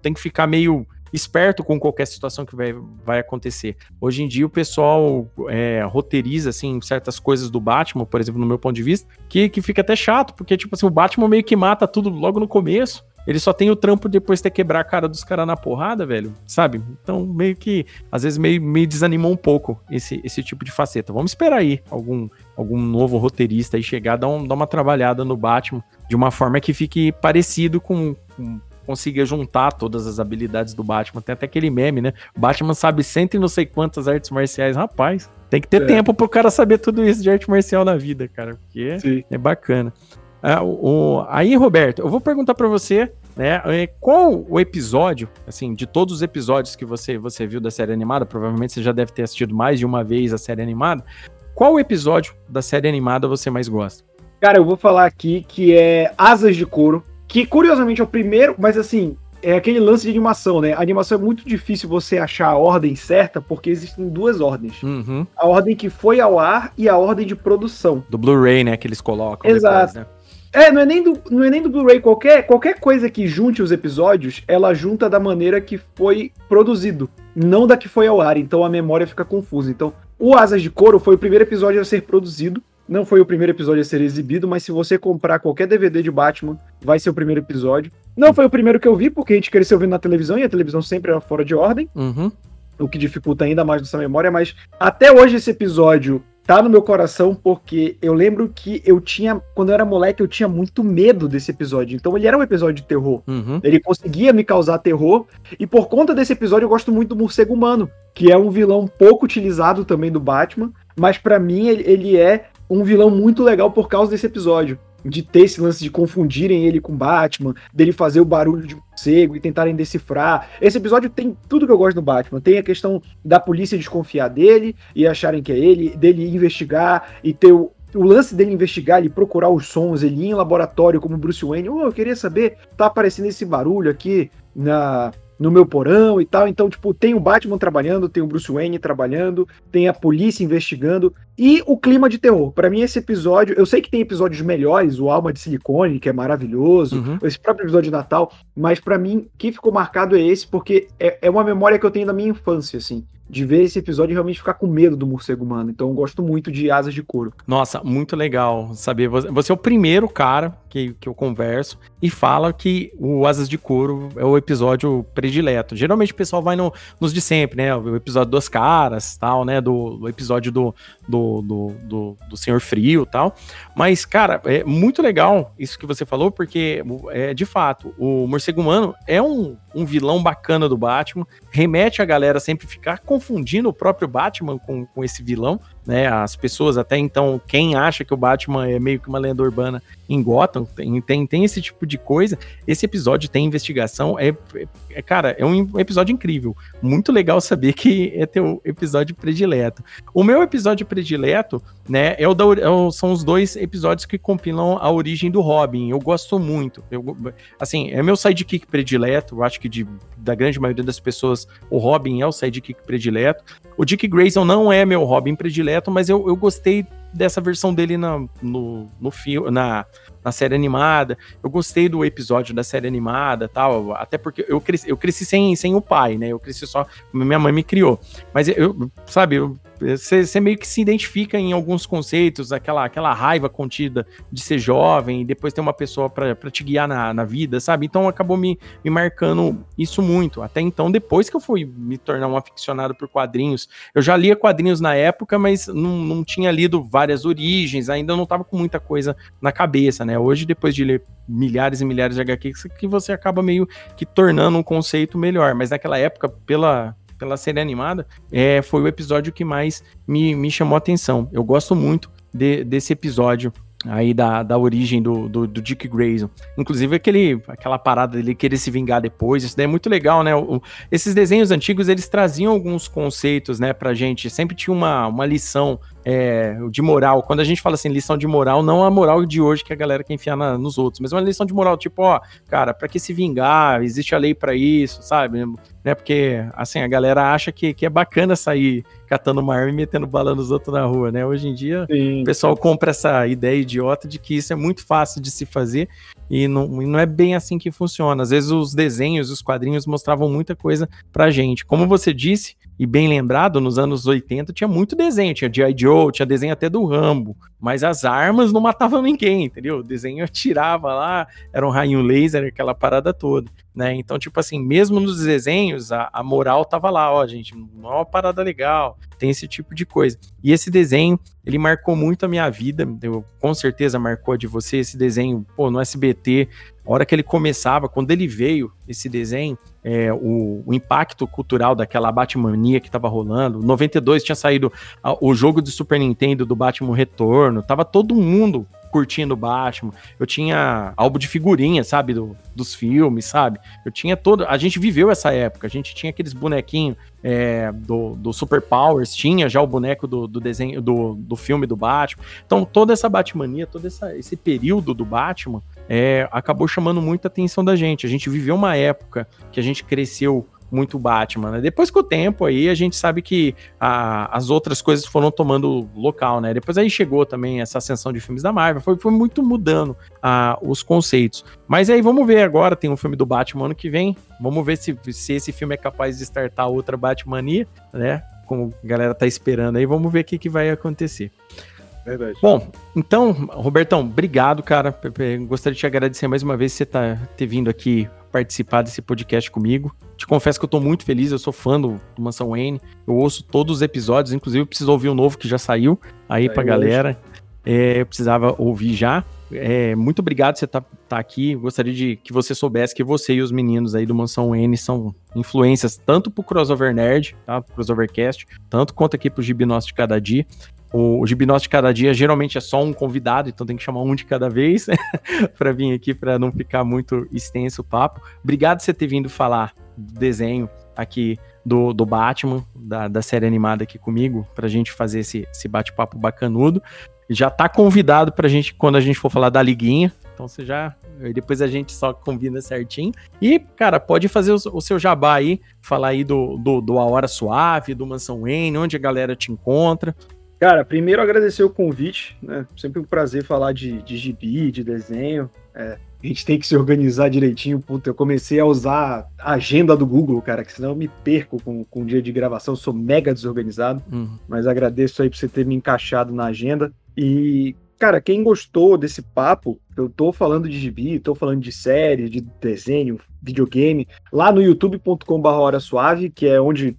tem que ficar meio esperto com qualquer situação que vai, vai acontecer. Hoje em dia o pessoal é, roteiriza assim certas coisas do Batman, por exemplo, no meu ponto de vista, que, que fica até chato, porque tipo assim, o Batman meio que mata tudo logo no começo. Ele só tem o trampo depois de ter quebrar a cara dos caras na porrada, velho, sabe? Então, meio que, às vezes, meio, meio desanimou um pouco esse, esse tipo de faceta. Vamos esperar aí algum, algum novo roteirista aí chegar, dar, um, dar uma trabalhada no Batman de uma forma que fique parecido com, com consiga juntar todas as habilidades do Batman. Tem até aquele meme, né? Batman sabe cento e não sei quantas artes marciais. Rapaz, tem que ter é. tempo pro cara saber tudo isso de arte marcial na vida, cara. Porque Sim. é bacana. É, o, aí, Roberto, eu vou perguntar para você, né, é, qual o episódio, assim, de todos os episódios que você, você viu da série animada, provavelmente você já deve ter assistido mais de uma vez a série animada, qual episódio da série animada você mais gosta? Cara, eu vou falar aqui que é Asas de Couro, que curiosamente é o primeiro, mas assim, é aquele lance de animação, né? A animação é muito difícil você achar a ordem certa, porque existem duas ordens. Uhum. A ordem que foi ao ar e a ordem de produção. Do Blu-ray, né? Que eles colocam. Exato. Depois, né? É, não é nem do, não é nem do Blu-ray. Qualquer, qualquer coisa que junte os episódios, ela junta da maneira que foi produzido, não da que foi ao ar. Então a memória fica confusa. Então, o Asas de Couro foi o primeiro episódio a ser produzido. Não foi o primeiro episódio a ser exibido, mas se você comprar qualquer DVD de Batman, vai ser o primeiro episódio. Não foi o primeiro que eu vi, porque a gente cresceu vendo na televisão e a televisão sempre era fora de ordem. Uhum. O que dificulta ainda mais nossa memória, mas até hoje esse episódio tá no meu coração porque eu lembro que eu tinha, quando eu era moleque, eu tinha muito medo desse episódio. Então ele era um episódio de terror. Uhum. Ele conseguia me causar terror. E por conta desse episódio eu gosto muito do Morcego Humano, que é um vilão pouco utilizado também do Batman. Mas para mim ele é um vilão muito legal por causa desse episódio de ter esse lance de confundirem ele com Batman, dele fazer o barulho de morcego e tentarem decifrar. Esse episódio tem tudo que eu gosto do Batman. Tem a questão da polícia desconfiar dele e acharem que é ele, dele investigar e ter o, o lance dele investigar, ele procurar os sons, ele ir em laboratório como Bruce Wayne. Oh, eu queria saber, tá aparecendo esse barulho aqui na no meu porão e tal. Então, tipo, tem o Batman trabalhando, tem o Bruce Wayne trabalhando, tem a polícia investigando e o clima de terror. Para mim, esse episódio, eu sei que tem episódios melhores, o Alma de Silicone, que é maravilhoso, uhum. esse próprio episódio de Natal, mas para mim, que ficou marcado é esse, porque é, é uma memória que eu tenho da minha infância, assim de ver esse episódio e realmente ficar com medo do morcego humano. Então eu gosto muito de Asas de Couro. Nossa, muito legal saber. Você é o primeiro cara que, que eu converso e fala que o Asas de Couro é o episódio predileto. Geralmente o pessoal vai no, nos de sempre, né? O episódio dos caras, tal, né? Do, do episódio do, do, do, do, do Senhor Frio tal. Mas, cara, é muito legal isso que você falou, porque é de fato, o morcego humano é um, um vilão bacana do Batman, remete a galera sempre ficar confundindo o próprio Batman com, com esse vilão, né? As pessoas, até então, quem acha que o Batman é meio que uma lenda urbana em Gotham, tem, tem, tem esse tipo de coisa. Esse episódio tem investigação, é, é, cara, é um episódio incrível. Muito legal saber que é teu episódio predileto. O meu episódio predileto, né, é o, da, é o são os dois episódios que compilam a origem do Robin. Eu gosto muito. Eu, assim, é meu sidekick predileto. Eu acho que de, da grande maioria das pessoas, o Robin é o sidekick predileto. O Dick Grayson não é meu Robin predileto mas eu, eu gostei dessa versão dele na, no, no filme, na, na série animada. Eu gostei do episódio da série animada tal, até porque eu cresci, eu cresci sem, sem o pai, né? Eu cresci só. Minha mãe me criou. Mas eu, sabe, eu você meio que se identifica em alguns conceitos, aquela, aquela raiva contida de ser jovem e depois ter uma pessoa para te guiar na, na vida, sabe? Então acabou me, me marcando isso muito. Até então, depois que eu fui me tornar um aficionado por quadrinhos, eu já lia quadrinhos na época, mas não, não tinha lido várias origens, ainda não tava com muita coisa na cabeça, né? Hoje, depois de ler milhares e milhares de HQs, que você acaba meio que tornando um conceito melhor. Mas naquela época, pela pela série animada, é, foi o episódio que mais me, me chamou a atenção. Eu gosto muito de, desse episódio aí da, da origem do, do, do, Dick Grayson. Inclusive aquele, aquela parada dele querer se vingar depois, isso daí é muito legal, né? O, esses desenhos antigos, eles traziam alguns conceitos, né, pra gente. Sempre tinha uma, uma lição é, de moral. Quando a gente fala assim, lição de moral, não a moral de hoje que a galera quer enfiar na, nos outros, mas uma lição de moral, tipo, ó, cara, pra que se vingar? Existe a lei para isso, sabe? Né? Porque, assim, a galera acha que, que é bacana sair catando uma arma e metendo bala nos outros na rua, né? Hoje em dia, Sim. o pessoal compra essa ideia idiota de que isso é muito fácil de se fazer e não, e não é bem assim que funciona. Às vezes os desenhos, os quadrinhos mostravam muita coisa pra gente. Como você disse, e bem lembrado, nos anos 80 tinha muito desenho, tinha G.I. Joe, tinha desenho até do Rambo, mas as armas não matavam ninguém, entendeu? O desenho atirava lá, era um raio laser, aquela parada toda, né? Então, tipo assim, mesmo nos desenhos, a, a moral tava lá, ó, gente, não é uma parada legal, tem esse tipo de coisa. E esse desenho, ele marcou muito a minha vida, eu, com certeza marcou a de você, esse desenho, pô, no SBT, a hora que ele começava, quando ele veio, esse desenho, é, o, o, impacto cultural daquela Batmania que tava rolando. 92 tinha saído a, o jogo de Super Nintendo do Batman Retorno, tava todo mundo curtindo Batman. Eu tinha álbum de figurinha, sabe, do, dos filmes, sabe? Eu tinha todo. A gente viveu essa época. A gente tinha aqueles bonequinhos é, do, do Super Powers, tinha já o boneco do, do desenho do, do filme do Batman. Então toda essa Batmania, todo essa, esse período do Batman é, acabou chamando muita atenção da gente. A gente viveu uma época que a gente cresceu muito Batman, né? Depois com o tempo aí a gente sabe que a, as outras coisas foram tomando local, né? Depois aí chegou também essa ascensão de filmes da Marvel, foi, foi muito mudando a, os conceitos. Mas aí vamos ver agora, tem um filme do Batman ano que vem, vamos ver se, se esse filme é capaz de startar outra Batmania, né? Como a galera tá esperando aí, vamos ver o que, que vai acontecer. Verdade. Bom, então, Robertão, obrigado, cara. Gostaria de te agradecer mais uma vez você tá, ter vindo aqui participar desse podcast comigo. Te confesso que eu tô muito feliz, eu sou fã do, do Mansão Wayne. Eu ouço todos os episódios, inclusive eu preciso ouvir o um novo que já saiu aí Saiu pra galera. É, eu precisava ouvir já. É, muito obrigado por você estar tá, tá aqui. Gostaria de que você soubesse que você e os meninos aí do Mansão N são influências tanto pro Crossover Nerd, tá? Pro Crossovercast, tanto quanto aqui pro Gibi Nosso de Cada Dia. O, o Gibinós de cada dia geralmente é só um convidado, então tem que chamar um de cada vez para vir aqui para não ficar muito extenso o papo. Obrigado por você ter vindo falar do desenho aqui do, do Batman, da, da série animada aqui comigo, para a gente fazer esse, esse bate-papo bacanudo. Já tá convidado para a gente, quando a gente for falar da liguinha, Então você já. Depois a gente só combina certinho. E, cara, pode fazer o, o seu jabá aí, falar aí do, do, do A Hora Suave, do Mansão Wayne, onde a galera te encontra. Cara, primeiro agradecer o convite, né? Sempre um prazer falar de, de gibi, de desenho. É, a gente tem que se organizar direitinho. Puta, eu comecei a usar a agenda do Google, cara, que senão eu me perco com, com o dia de gravação. Eu sou mega desorganizado. Uhum. Mas agradeço aí por você ter me encaixado na agenda. E, cara, quem gostou desse papo, eu tô falando de gibi, tô falando de série, de desenho, videogame, lá no youtube.com.br Hora Suave, que é onde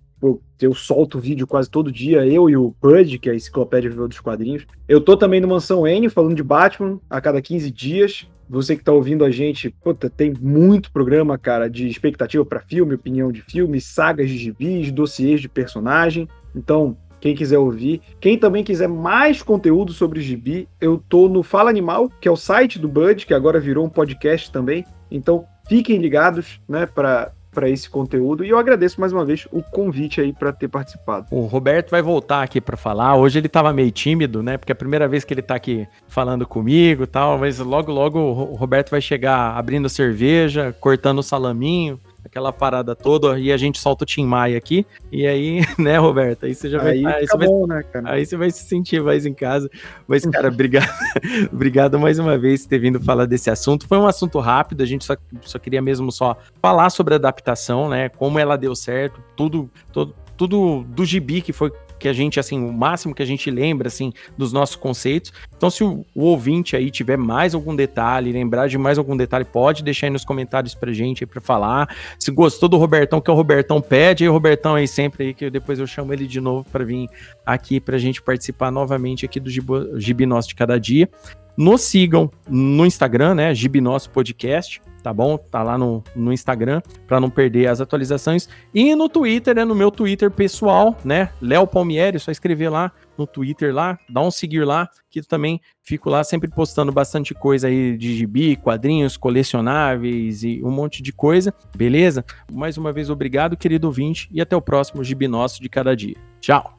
eu solto vídeo quase todo dia, eu e o Bud, que é a enciclopédia viva dos quadrinhos. Eu tô também no Mansão N, falando de Batman, a cada 15 dias. Você que tá ouvindo a gente, puta, tem muito programa, cara, de expectativa para filme, opinião de filme, sagas de gibis, dossiês de personagem. Então, quem quiser ouvir. Quem também quiser mais conteúdo sobre gibi, eu tô no Fala Animal, que é o site do Bud, que agora virou um podcast também. Então, fiquem ligados, né, para para esse conteúdo e eu agradeço mais uma vez o convite aí para ter participado. O Roberto vai voltar aqui para falar. Hoje ele estava meio tímido, né? Porque é a primeira vez que ele está aqui falando comigo, tal, mas logo logo o Roberto vai chegar abrindo cerveja, cortando o salaminho, aquela parada toda, e a gente solta o Tim Maia aqui, e aí, né, Roberto, aí você já vai... Aí, aí, você, bom, vai né, cara? aí você vai se sentir mais em casa. Mas, cara, obrigado, obrigado mais uma vez por ter vindo falar desse assunto. Foi um assunto rápido, a gente só, só queria mesmo só falar sobre a adaptação, né, como ela deu certo, tudo, todo, tudo do gibi que foi que a gente, assim, o máximo que a gente lembra, assim, dos nossos conceitos. Então, se o, o ouvinte aí tiver mais algum detalhe, lembrar de mais algum detalhe, pode deixar aí nos comentários pra gente aí pra falar. Se gostou do Robertão, que é o Robertão pede, aí o Robertão aí sempre aí, que depois eu chamo ele de novo para vir aqui pra gente participar novamente aqui do Gibi de Cada Dia. Nos sigam no Instagram, né? Gibi Podcast tá bom? Tá lá no, no Instagram para não perder as atualizações. E no Twitter, né? No meu Twitter pessoal, né? Léo Palmieri, só escrever lá no Twitter lá, dá um seguir lá, que também fico lá sempre postando bastante coisa aí de gibi, quadrinhos, colecionáveis e um monte de coisa, beleza? Mais uma vez, obrigado, querido ouvinte, e até o próximo Gibi Nosso de cada dia. Tchau!